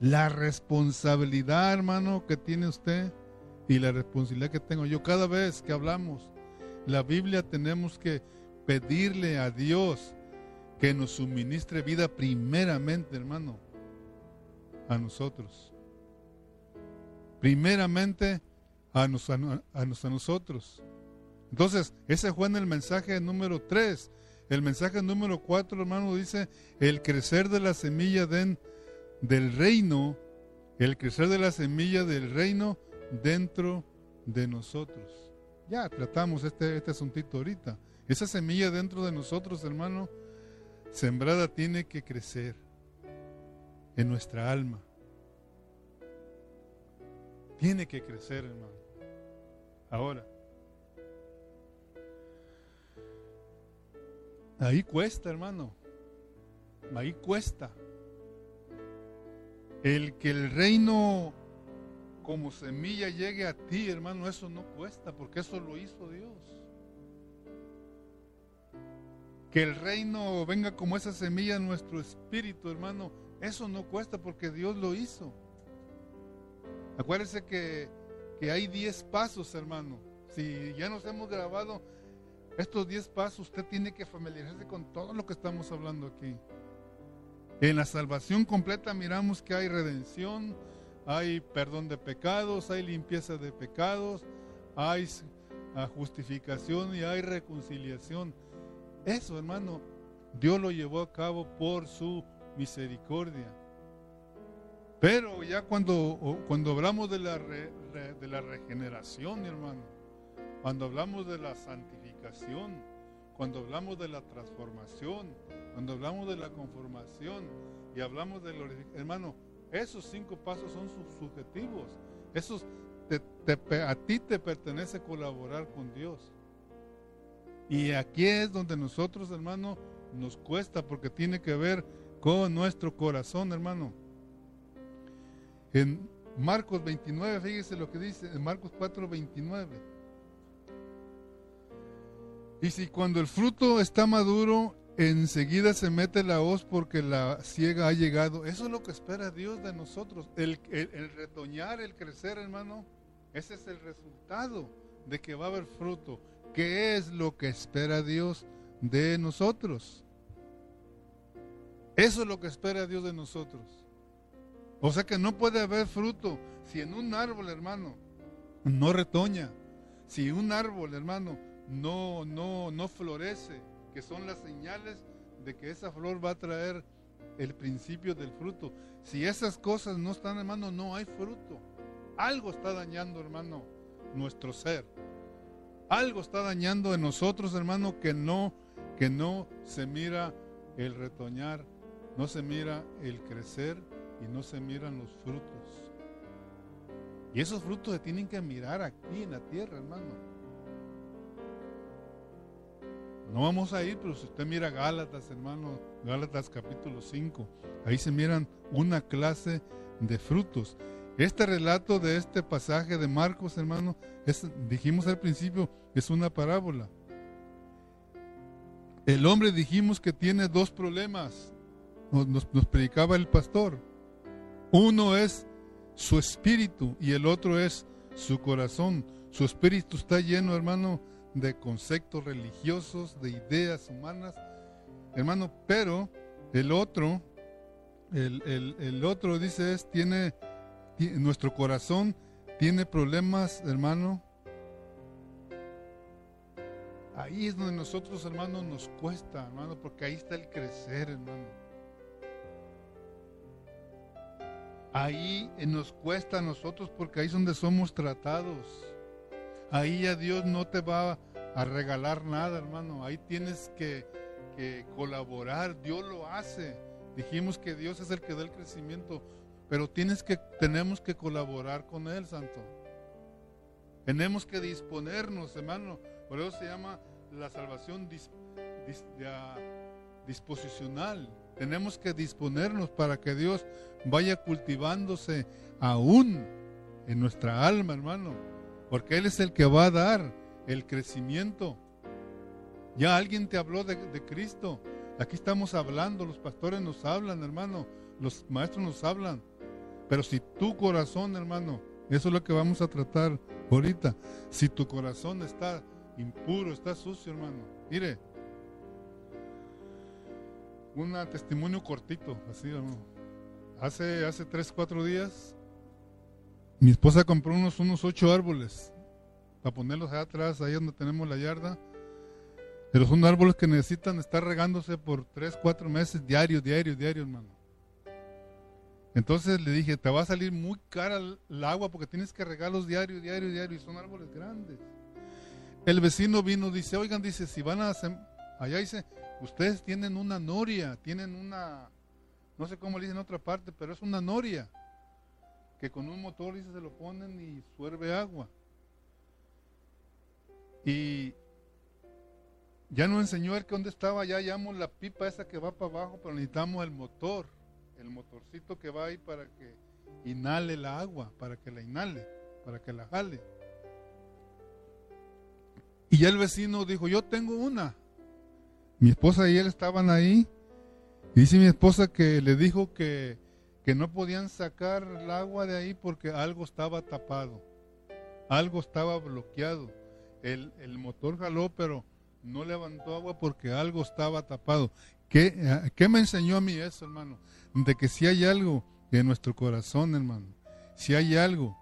La responsabilidad, hermano, que tiene usted y la responsabilidad que tengo yo cada vez que hablamos. La Biblia tenemos que pedirle a Dios que nos suministre vida primeramente, hermano, a nosotros. Primeramente a, a, nosotros. Entonces, ese fue en el mensaje número 3. El mensaje número 4, hermano, dice, el crecer de la semilla den del reino, el crecer de la semilla del reino dentro de nosotros. Ya tratamos este, este asuntito ahorita. Esa semilla dentro de nosotros, hermano, sembrada tiene que crecer en nuestra alma. Tiene que crecer, hermano. Ahora, ahí cuesta, hermano. Ahí cuesta. El que el reino como semilla llegue a ti, hermano, eso no cuesta, porque eso lo hizo Dios. Que el reino venga como esa semilla en nuestro espíritu, hermano, eso no cuesta porque Dios lo hizo. Acuérdese que, que hay 10 pasos, hermano. Si ya nos hemos grabado estos 10 pasos, usted tiene que familiarizarse con todo lo que estamos hablando aquí. En la salvación completa miramos que hay redención, hay perdón de pecados, hay limpieza de pecados, hay justificación y hay reconciliación. Eso, hermano, Dios lo llevó a cabo por su misericordia. Pero ya cuando, cuando hablamos de la, de la regeneración, hermano, cuando hablamos de la santificación, cuando hablamos de la transformación, cuando hablamos de la conformación y hablamos del hermano, esos cinco pasos son subjetivos. Esos a ti te pertenece colaborar con Dios. Y aquí es donde nosotros, hermano, nos cuesta porque tiene que ver con nuestro corazón, hermano. En Marcos 29, fíjese lo que dice, en Marcos 4, 29. Y si cuando el fruto está maduro, enseguida se mete la hoz porque la ciega ha llegado. Eso es lo que espera Dios de nosotros. El, el, retoñar, el crecer, hermano, ese es el resultado de que va a haber fruto. ¿Qué es lo que espera Dios de nosotros? Eso es lo que espera Dios de nosotros. O sea que no puede haber fruto si en un árbol, hermano, no retoña. Si un árbol, hermano, no, no, no florece, que son las señales de que esa flor va a traer el principio del fruto. Si esas cosas no están, hermano, no hay fruto. Algo está dañando, hermano, nuestro ser. Algo está dañando en nosotros, hermano, que no, que no se mira el retoñar, no se mira el crecer y no se miran los frutos. Y esos frutos se tienen que mirar aquí en la tierra, hermano. No vamos a ir, pero si usted mira Gálatas, hermano, Gálatas capítulo 5, ahí se miran una clase de frutos. Este relato de este pasaje de Marcos, hermano, es, dijimos al principio, es una parábola. El hombre dijimos que tiene dos problemas, nos, predicaba el pastor. Uno es su espíritu y el otro es su corazón. Su espíritu está lleno, hermano, de conceptos religiosos, de ideas humanas, hermano, pero el otro, el, otro dice es, tiene, nuestro corazón tiene problemas, hermano. Ahí es donde nosotros, hermano, nos cuesta, hermano, porque ahí está el crecer, hermano. Ahí nos cuesta a nosotros porque ahí es donde somos tratados. Ahí ya Dios no te va a regalar nada, hermano. Ahí tienes que, colaborar. Dios lo hace. Dijimos que Dios es el que da el crecimiento, pero tienes que, tenemos que colaborar con Él, Santo. Tenemos que disponernos, hermano. Por eso se llama la salvación disposicional. Tenemos que disponernos para que Dios vaya cultivándose aún en nuestra alma, hermano. Porque Él es el que va a dar el crecimiento. Ya alguien te habló de, Cristo. Aquí estamos hablando, los pastores nos hablan, hermano, los maestros nos hablan. Pero si tu corazón, hermano, eso es lo que vamos a tratar ahorita. Si tu corazón está impuro, está sucio, hermano. Mire, un testimonio cortito, así, hermano. Hace, hace tres, cuatro días, mi esposa compró unos, unos ocho árboles para ponerlos allá atrás, ahí donde tenemos la yarda. Pero son árboles que necesitan estar regándose por 3, 4 meses diario, diario, diario, hermano. Entonces le dije, te va a salir muy cara el agua porque tienes que regarlos diario, diario, diario. Y son árboles grandes. El vecino vino, dice, oigan, dice, si van a... Allá dice, ustedes tienen una noria, tienen una... No sé cómo le dicen en otra parte, pero es una noria. que con un motor dice, se lo ponen y suerve agua. Y ya nos enseñó el que dónde estaba, ya hallamos la pipa esa que va para abajo, pero necesitamos el motor, el motorcito que va ahí para que inhale la agua, para que la inhale, para que la jale. Y ya el vecino dijo, yo tengo una. Mi esposa y él estaban ahí. Y dice mi esposa que le dijo que, que no podían sacar el agua de ahí porque algo estaba tapado. Algo estaba bloqueado. El, el motor jaló, pero no levantó agua porque algo estaba tapado. ¿Qué, eh, ¿Qué, me enseñó a mí eso, hermano? De que si hay algo en nuestro corazón, hermano, si hay algo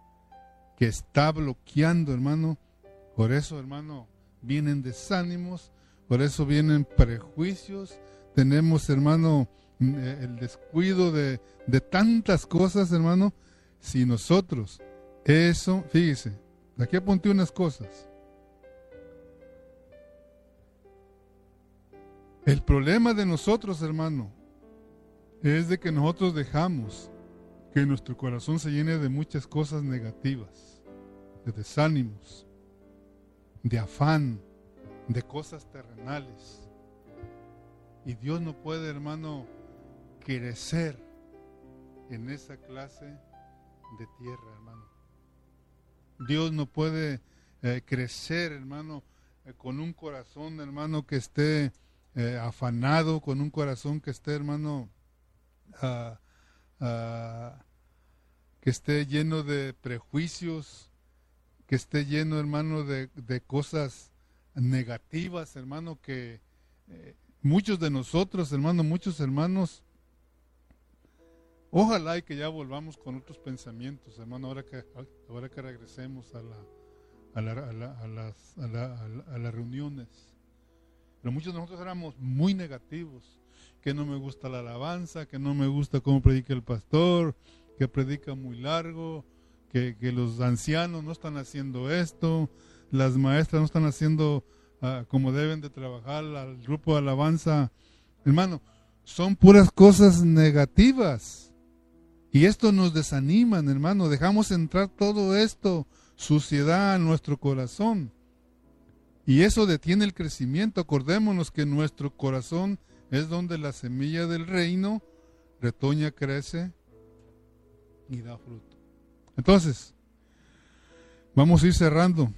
que está bloqueando, hermano, por eso, hermano, vienen desánimos, por eso vienen prejuicios, tenemos, hermano, eh, el descuido de, de tantas cosas, hermano, si nosotros, eso, fíjese, aquí apunté unas cosas. El problema de nosotros, hermano, es de que nosotros dejamos que nuestro corazón se llene de muchas cosas negativas, de desánimos, de afán, de cosas terrenales. Y Dios no puede, hermano, crecer en esa clase de tierra, hermano. Dios no puede eh, crecer, hermano, eh, con un corazón, hermano, que esté eh, afanado, con un corazón que esté, hermano, ah, ah, que esté lleno de prejuicios, que esté lleno, hermano, de, cosas negativas, hermano, que eh, muchos de nosotros, hermano, muchos hermanos, ojalá y que ya volvamos con otros pensamientos, hermano, ahora que, ahora que regresemos a, la, a, las, a las reuniones. Pero muchos de nosotros éramos muy negativos, que no me gusta la alabanza, que no me gusta cómo predica el pastor, que predica muy largo, que, los ancianos no están haciendo esto, las maestras no están haciendo ah, como deben de trabajar al grupo de alabanza. Hermano, son puras cosas negativas. Y esto nos desanima, hermano. Dejamos entrar todo esto, suciedad a nuestro corazón. Y eso detiene el crecimiento. Acordémonos que nuestro corazón es donde la semilla del reino retoña, crece y da fruto. Entonces, vamos a ir cerrando.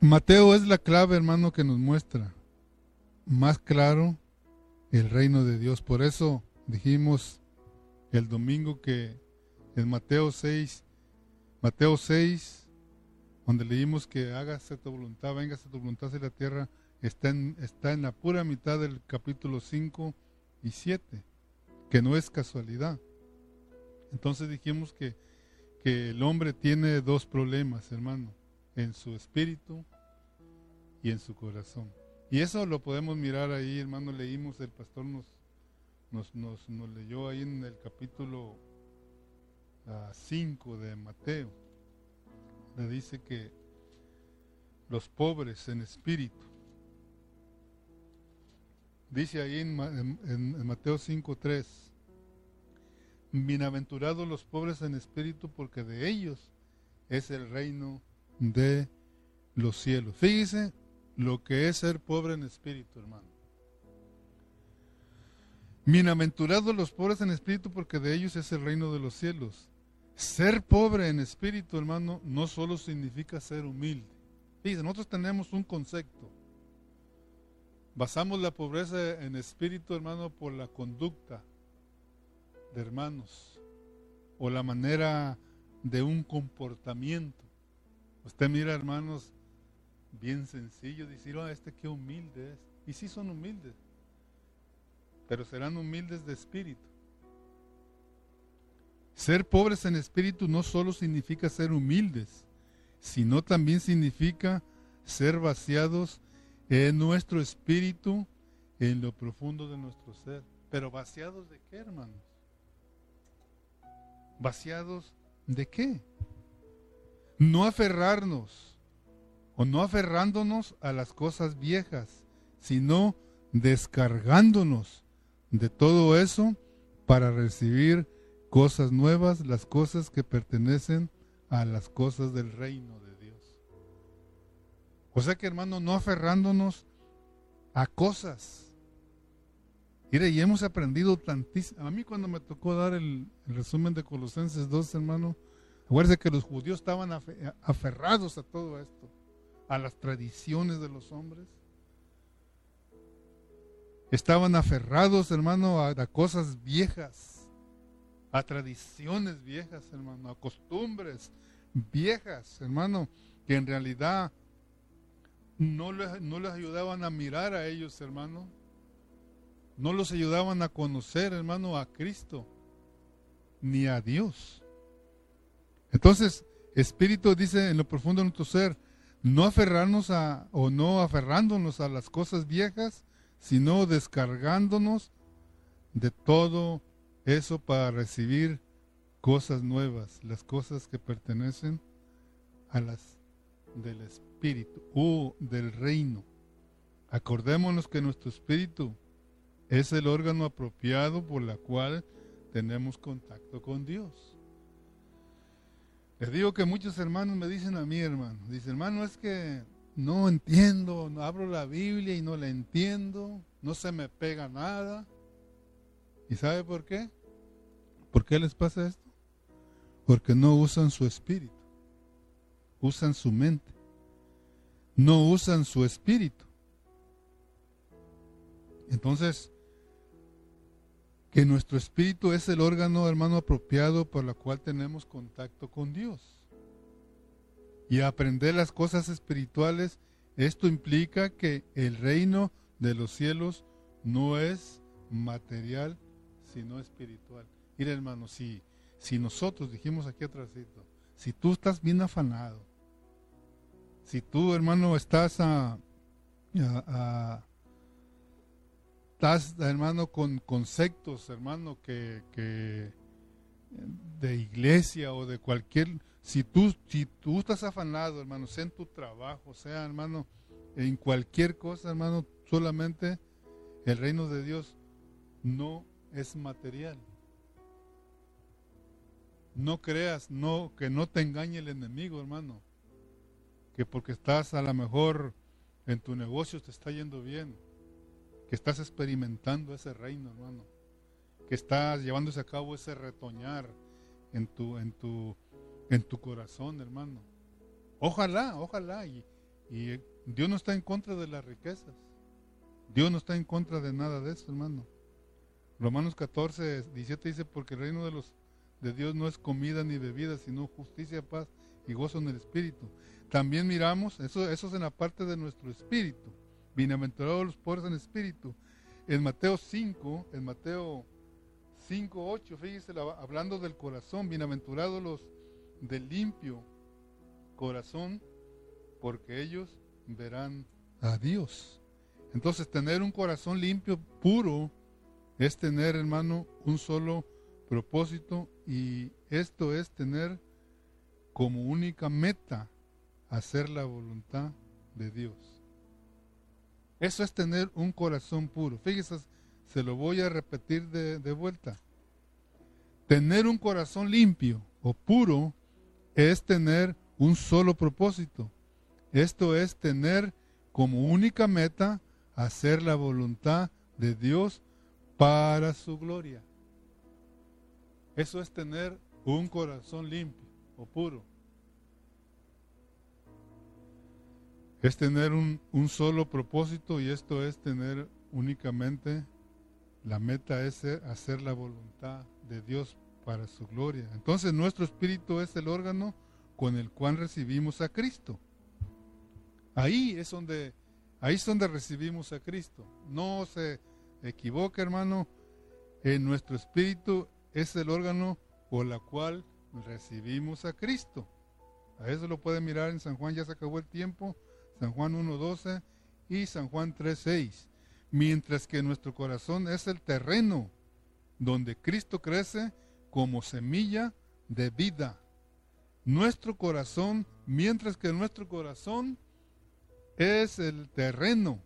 Mateo es la clave, hermano, que nos muestra más claro el reino de Dios. Por eso dijimos el domingo que en Mateo 6, Mateo 6, donde leímos que hágase tu voluntad, véngase tu voluntad hacia la tierra, está en, está en la pura mitad del capítulo 5 y 7, que no es casualidad. Entonces dijimos que, que el hombre tiene dos problemas, hermano, en su espíritu y en su corazón. Y eso lo podemos mirar ahí, hermano, leímos, el pastor nos, nos, nos, nos leyó ahí en el capítulo 5 ah, de Mateo le dice que los pobres en espíritu. Dice ahí en, en Mateo 5.3, bienaventurados los pobres en espíritu porque de ellos es el reino de los cielos. Fíjese lo que es ser pobre en espíritu, hermano. Bienaventurados los pobres en espíritu porque de ellos es el reino de los cielos. Ser pobre en espíritu, hermano, no solo significa ser humilde. Fíjense, nosotros tenemos un concepto. Basamos la pobreza en espíritu, hermano, por la conducta hermanos o la manera de un comportamiento. Usted mira, hermanos, bien sencillo, decir, oh, este qué humilde es. Y sí son humildes, pero serán humildes de espíritu. Ser pobres en espíritu no solo significa ser humildes, sino también significa ser vaciados en nuestro espíritu, en lo profundo de nuestro ser. Pero vaciados de qué, hermanos? Vaciados de qué? No aferrarnos o no aferrándonos a las cosas viejas, sino descargándonos de todo eso para recibir cosas nuevas, las cosas que pertenecen a las cosas del reino de Dios. O sea que hermano, no aferrándonos a cosas. Mire, y hemos aprendido tantísimo. A mí cuando me tocó dar el, resumen de Colosenses 2, hermano, acuérdense que los judíos estaban aferrados a todo esto, a las tradiciones de los hombres. Estaban aferrados, hermano, a cosas viejas a tradiciones viejas, hermano, a costumbres viejas, hermano, que en realidad no les, no les ayudaban a mirar a ellos, hermano. No los ayudaban a conocer, hermano, a Cristo, ni a Dios. Entonces, Espíritu dice en lo profundo de nuestro ser, no aferrarnos a, o no aferrándonos a las cosas viejas, sino descargándonos de todo eso para recibir cosas nuevas, las cosas que pertenecen a las del Espíritu o del reino. Acordémonos que nuestro Espíritu es el órgano apropiado por la cual tenemos contacto con Dios. Les digo que muchos hermanos me dicen a mí, hermano, dice hermano, es que no entiendo, no abro la Biblia y no la entiendo, no se me pega nada. ¿Y sabe por qué? ¿Por qué les pasa esto? Porque no usan su espíritu, usan su mente, no usan su espíritu. Entonces, que nuestro espíritu es el órgano, hermano, apropiado por la cual tenemos contacto con Dios. Y aprender las cosas espirituales, esto implica que el reino de los cielos no es material, sino espiritual. Mira, hermano, si, si nosotros dijimos aquí atrásito, si tú estás bien afanado, si tú, hermano, estás a, estás, hermano, con conceptos, hermano, que, que de iglesia o de cualquier, si tú, si tú estás afanado, hermano, sea en tu trabajo, sea, hermano, en cualquier cosa, hermano, solamente el reino de Dios no es material. No creas, no, que no te engañe el enemigo, hermano. Que porque estás a lo mejor en tu negocio te está yendo bien. Que estás experimentando ese reino, hermano. Que estás llevándose a cabo ese retoñar en tu, en tu, en tu corazón, hermano. Ojalá, ojalá. Y, Dios no está en contra de las riquezas. Dios no está en contra de nada de eso, hermano. Romanos 14, 17 dice, porque el reino de los de Dios no es comida ni bebida, sino justicia, paz y gozo en el Espíritu. También miramos, eso, eso es en la parte de nuestro espíritu. Bienaventurados los pobres en espíritu. En Mateo 5, en Mateo 5, 8, fíjese, hablando del corazón, bienaventurados los del limpio corazón, porque ellos verán a Dios. Entonces, tener un corazón limpio, puro, es tener, hermano, un solo propósito y esto es tener como única meta hacer la voluntad de Dios. Eso es tener un corazón puro. Fíjese, se lo voy a repetir de, de vuelta. Tener un corazón limpio o puro es tener un solo propósito. Esto es tener como única meta hacer la voluntad de Dios para su gloria. Eso es tener un corazón limpio o puro. Es tener un, solo propósito y esto es tener únicamente la meta es hacer la voluntad de Dios para su gloria. Entonces nuestro espíritu es el órgano con el cual recibimos a Cristo. Ahí es donde, ahí es donde recibimos a Cristo. No se equivoque, hermano. En nuestro espíritu es el órgano por la cual recibimos a Cristo. A eso lo pueden mirar en San Juan, ya se acabó el tiempo, San Juan 1.12 y San Juan 3.6. Mientras que nuestro corazón es el terreno donde Cristo crece como semilla de vida. Nuestro corazón, mientras que nuestro corazón es el terreno,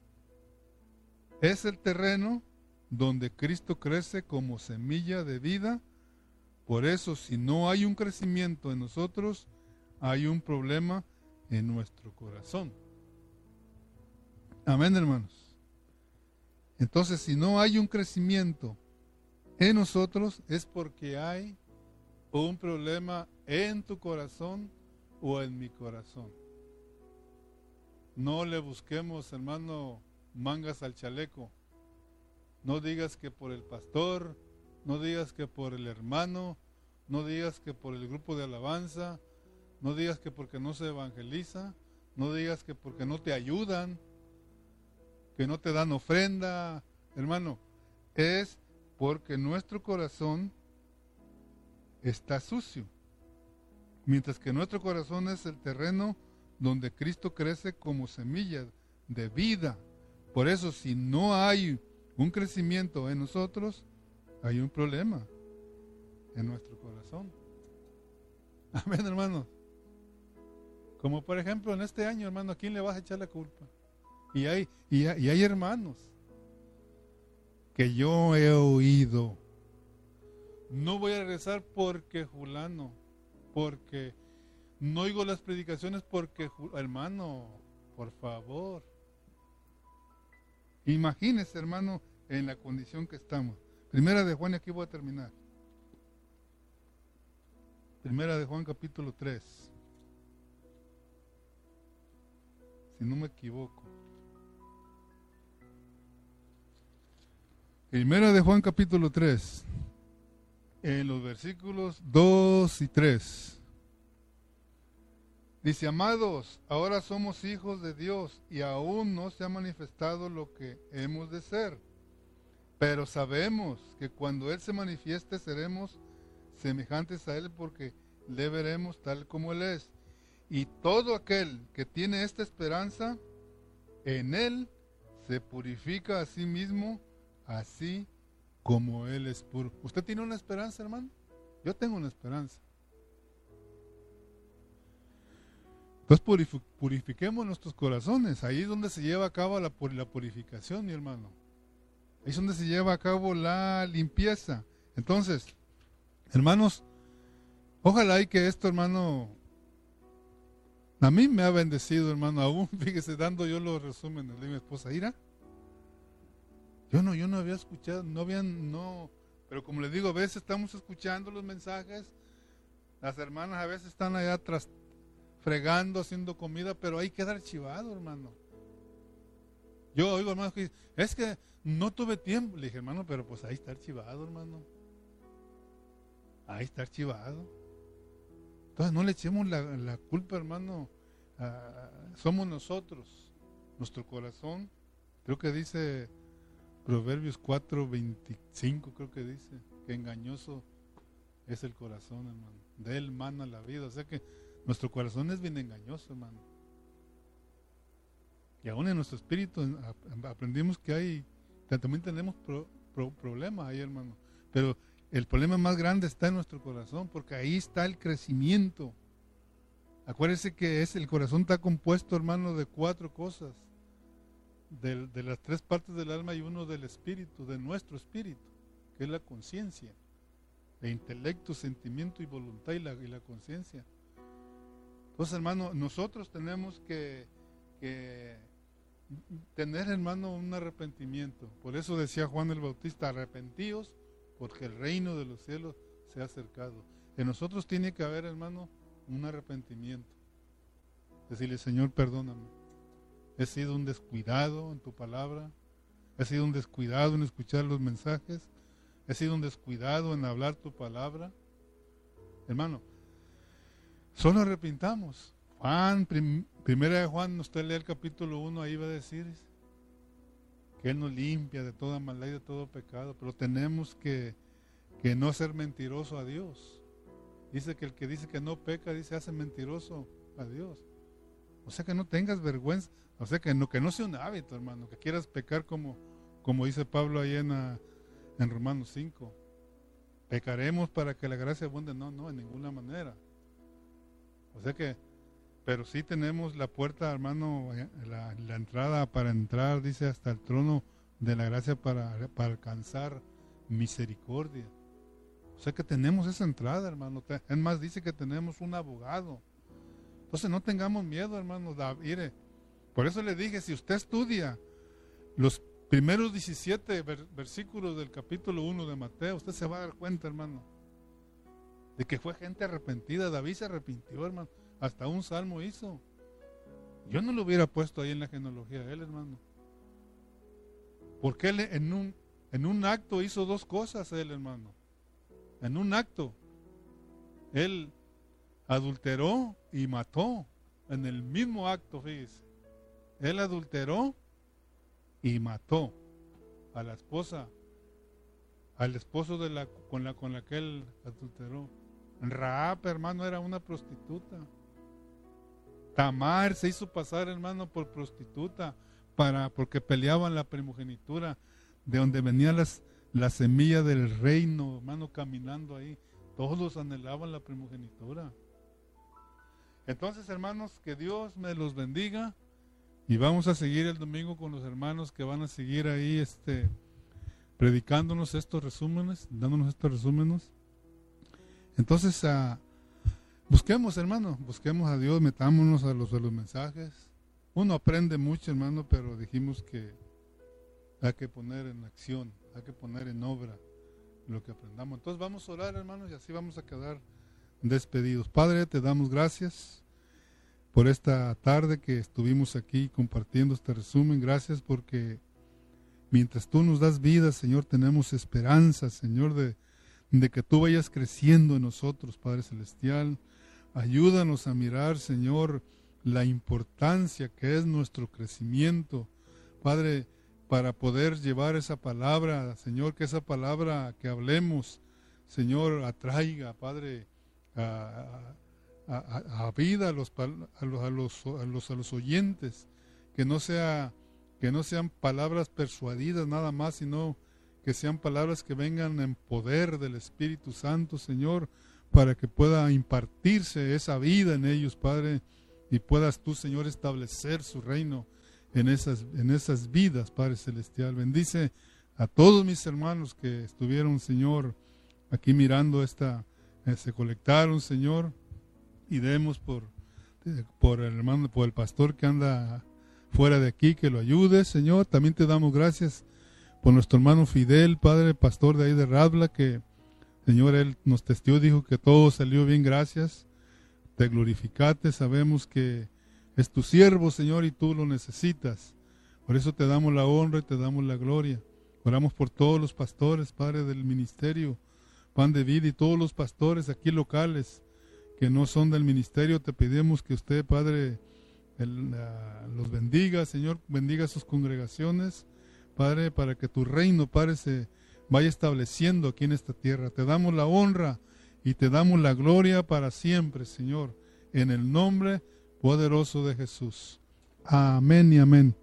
es el terreno donde Cristo crece como semilla de vida Por eso, si no hay un crecimiento en nosotros, hay un problema en nuestro corazón. Amén, hermanos. Entonces, si no hay un crecimiento en nosotros, es porque hay un problema en tu corazón o en mi corazón. No le busquemos, hermano, mangas al chaleco. No digas que por el pastor, no digas que por el hermano, no digas que por el grupo de alabanza, no digas que porque no se evangeliza, no digas que porque no te ayudan, que no te dan ofrenda, hermano. Es porque nuestro corazón está sucio. Mientras que nuestro corazón es el terreno donde Cristo crece como semilla de vida. Por eso, si no hay un crecimiento en nosotros, hay un problema en nuestro corazón. Amén, hermanos. Como por ejemplo en este año, hermano, ¿a quién le vas a echar la culpa? Y hay, y hermanos que yo he oído. No voy a regresar porque Julano, porque no oigo las predicaciones porque, hermano, por favor. Imagínese, hermano, en la condición que estamos. Primera de Juan, y aquí voy a terminar. Primera de Juan capítulo 3. Si no me equivoco. Primera de Juan capítulo 3. En los versículos 2 y 3. Dice, amados, ahora somos hijos de Dios y aún no se ha manifestado lo que hemos de ser. Pero sabemos que cuando Él se manifieste seremos semejantes a Él porque le veremos tal como Él es. Y todo aquel que tiene esta esperanza, en Él se purifica a sí mismo, así como Él es puro. ¿Usted tiene una esperanza, hermano? Yo tengo una esperanza. Entonces purifiquemos nuestros corazones. Ahí es donde se lleva a cabo la, purificación, mi hermano. Ahí es donde se lleva a cabo la limpieza. Entonces, hermanos, ojalá y que esto, hermano, a mí me ha bendecido, hermano, aún, fíjese, dando yo los resúmenes de mi esposa Ira. Yo no, yo no había escuchado, no habían, no, pero como les digo, a veces estamos escuchando los mensajes, las hermanas a veces están allá atrás fregando, haciendo comida, pero que queda archivado, hermano. Yo oigo hermano que es que no tuve tiempo. Le dije, hermano, pero pues ahí está archivado, hermano. Ahí está archivado. Entonces no le echemos la, culpa, hermano. somos nosotros, nuestro corazón. Creo que dice Proverbios 4, 25, creo que dice, que engañoso es el corazón, hermano. De él mana la vida. O sea que nuestro corazón es bien engañoso, hermano. Y aún en nuestro espíritu aprendimos que hay, también tenemos problemas ahí, hermano. Pero el problema más grande está en nuestro corazón, porque ahí está el crecimiento. Acuérdese que es, el corazón está compuesto, hermano, de cuatro cosas. De, las tres partes del alma y uno del espíritu, de nuestro espíritu, que es la conciencia. De intelecto, sentimiento y voluntad y la, y la conciencia. Entonces, hermano, nosotros tenemos que, tener, hermano, un arrepentimiento. Por eso decía Juan el Bautista, arrepentíos porque el reino de los cielos se ha acercado. En nosotros tiene que haber, hermano, un arrepentimiento. Decirle, Señor, perdóname. He sido un descuidado en tu palabra. He sido un descuidado en escuchar los mensajes. He sido un descuidado en hablar tu palabra. Hermano, Solo arrepintamos. Juan, primera de Juan, usted lee el capítulo 1, ahí va a decir que Él nos limpia de toda maldad y de todo pecado, pero tenemos que, que no ser mentiroso a Dios. Dice que el que dice que no peca, dice hace mentiroso a Dios. O sea que no tengas vergüenza, o sea que no, que no sea un hábito, hermano, que quieras pecar como, como dice Pablo ahí en, en Romanos 5. Pecaremos para que la gracia abunde. No, no, en ninguna manera. O sea que, pero sí tenemos la puerta, hermano, eh, la, entrada para entrar, dice, hasta el trono de la gracia para, para alcanzar misericordia. O sea que tenemos esa entrada, hermano. Es más, dice que tenemos un abogado. Entonces no tengamos miedo, hermano. Mire, por eso le dije, si usted estudia los primeros 17 versículos del capítulo 1 de Mateo, usted se va a dar cuenta, hermano, de que fue gente arrepentida. David se arrepintió, hermano. Hasta un salmo hizo. Yo no lo hubiera puesto ahí en la genealogía de él, hermano. Porque él en un, en un acto hizo dos cosas, él, hermano. En un acto. Él adulteró y mató. En el mismo acto, fíjese. Él adulteró y mató a la esposa, al esposo de la, con, la, con la que él adulteró. Raab, hermano, era una prostituta. Tamar se hizo pasar, hermano, por prostituta para porque peleaban la primogenitura de donde venía las, la semilla del reino, hermano, caminando ahí. Todos anhelaban la primogenitura. Entonces, hermanos, que Dios me los bendiga y vamos a seguir el domingo con los hermanos que van a seguir ahí este predicándonos estos resúmenes, dándonos estos resúmenes. Entonces, uh, busquemos, hermano, busquemos a Dios, metámonos a los, a los mensajes. Uno aprende mucho, hermano, pero dijimos que hay que poner en acción, hay que poner en obra lo que aprendamos. Entonces vamos a orar, hermanos, y así vamos a quedar despedidos. Padre, te damos gracias por esta tarde que estuvimos aquí compartiendo este resumen. Gracias porque mientras tú nos das vida, Señor, tenemos esperanza, Señor, de de que tú vayas creciendo en nosotros, Padre Celestial. Ayúdanos a mirar, Señor, la importancia que es nuestro crecimiento, Padre, para poder llevar esa palabra, Señor, que esa palabra que hablemos, Señor, atraiga, Padre, a, vida a los, a los, a los, a los, oyentes, que no, sea, que no sean palabras persuadidas nada más, sino que sean palabras que vengan en poder del Espíritu Santo, Señor, para que pueda impartirse esa vida en ellos, Padre, y puedas tú, Señor, establecer su reino en esas, en esas vidas, Padre Celestial. Bendice a todos mis hermanos que estuvieron, Señor, aquí mirando esta, se colectaron, Señor, y demos por, por el hermano, por el pastor que anda fuera de aquí, que lo ayude, Señor. También te damos gracias por nuestro hermano Fidel, padre pastor de ahí de Radla, que Señor, él nos testió, dijo que todo salió bien, gracias. Te glorificate, sabemos que es tu siervo, Señor, y tú lo necesitas. Por eso te damos la honra y te damos la gloria. Oramos por todos los pastores, Padre del ministerio, Pan de Vida y todos los pastores aquí locales que no son del ministerio. Te pedimos que usted, Padre, los bendiga, Señor, bendiga sus congregaciones Padre, para que tu reino, Padre, se vaya estableciendo aquí en esta tierra. Te damos la honra y te damos la gloria para siempre, Señor, en el nombre poderoso de Jesús. Amén y amén.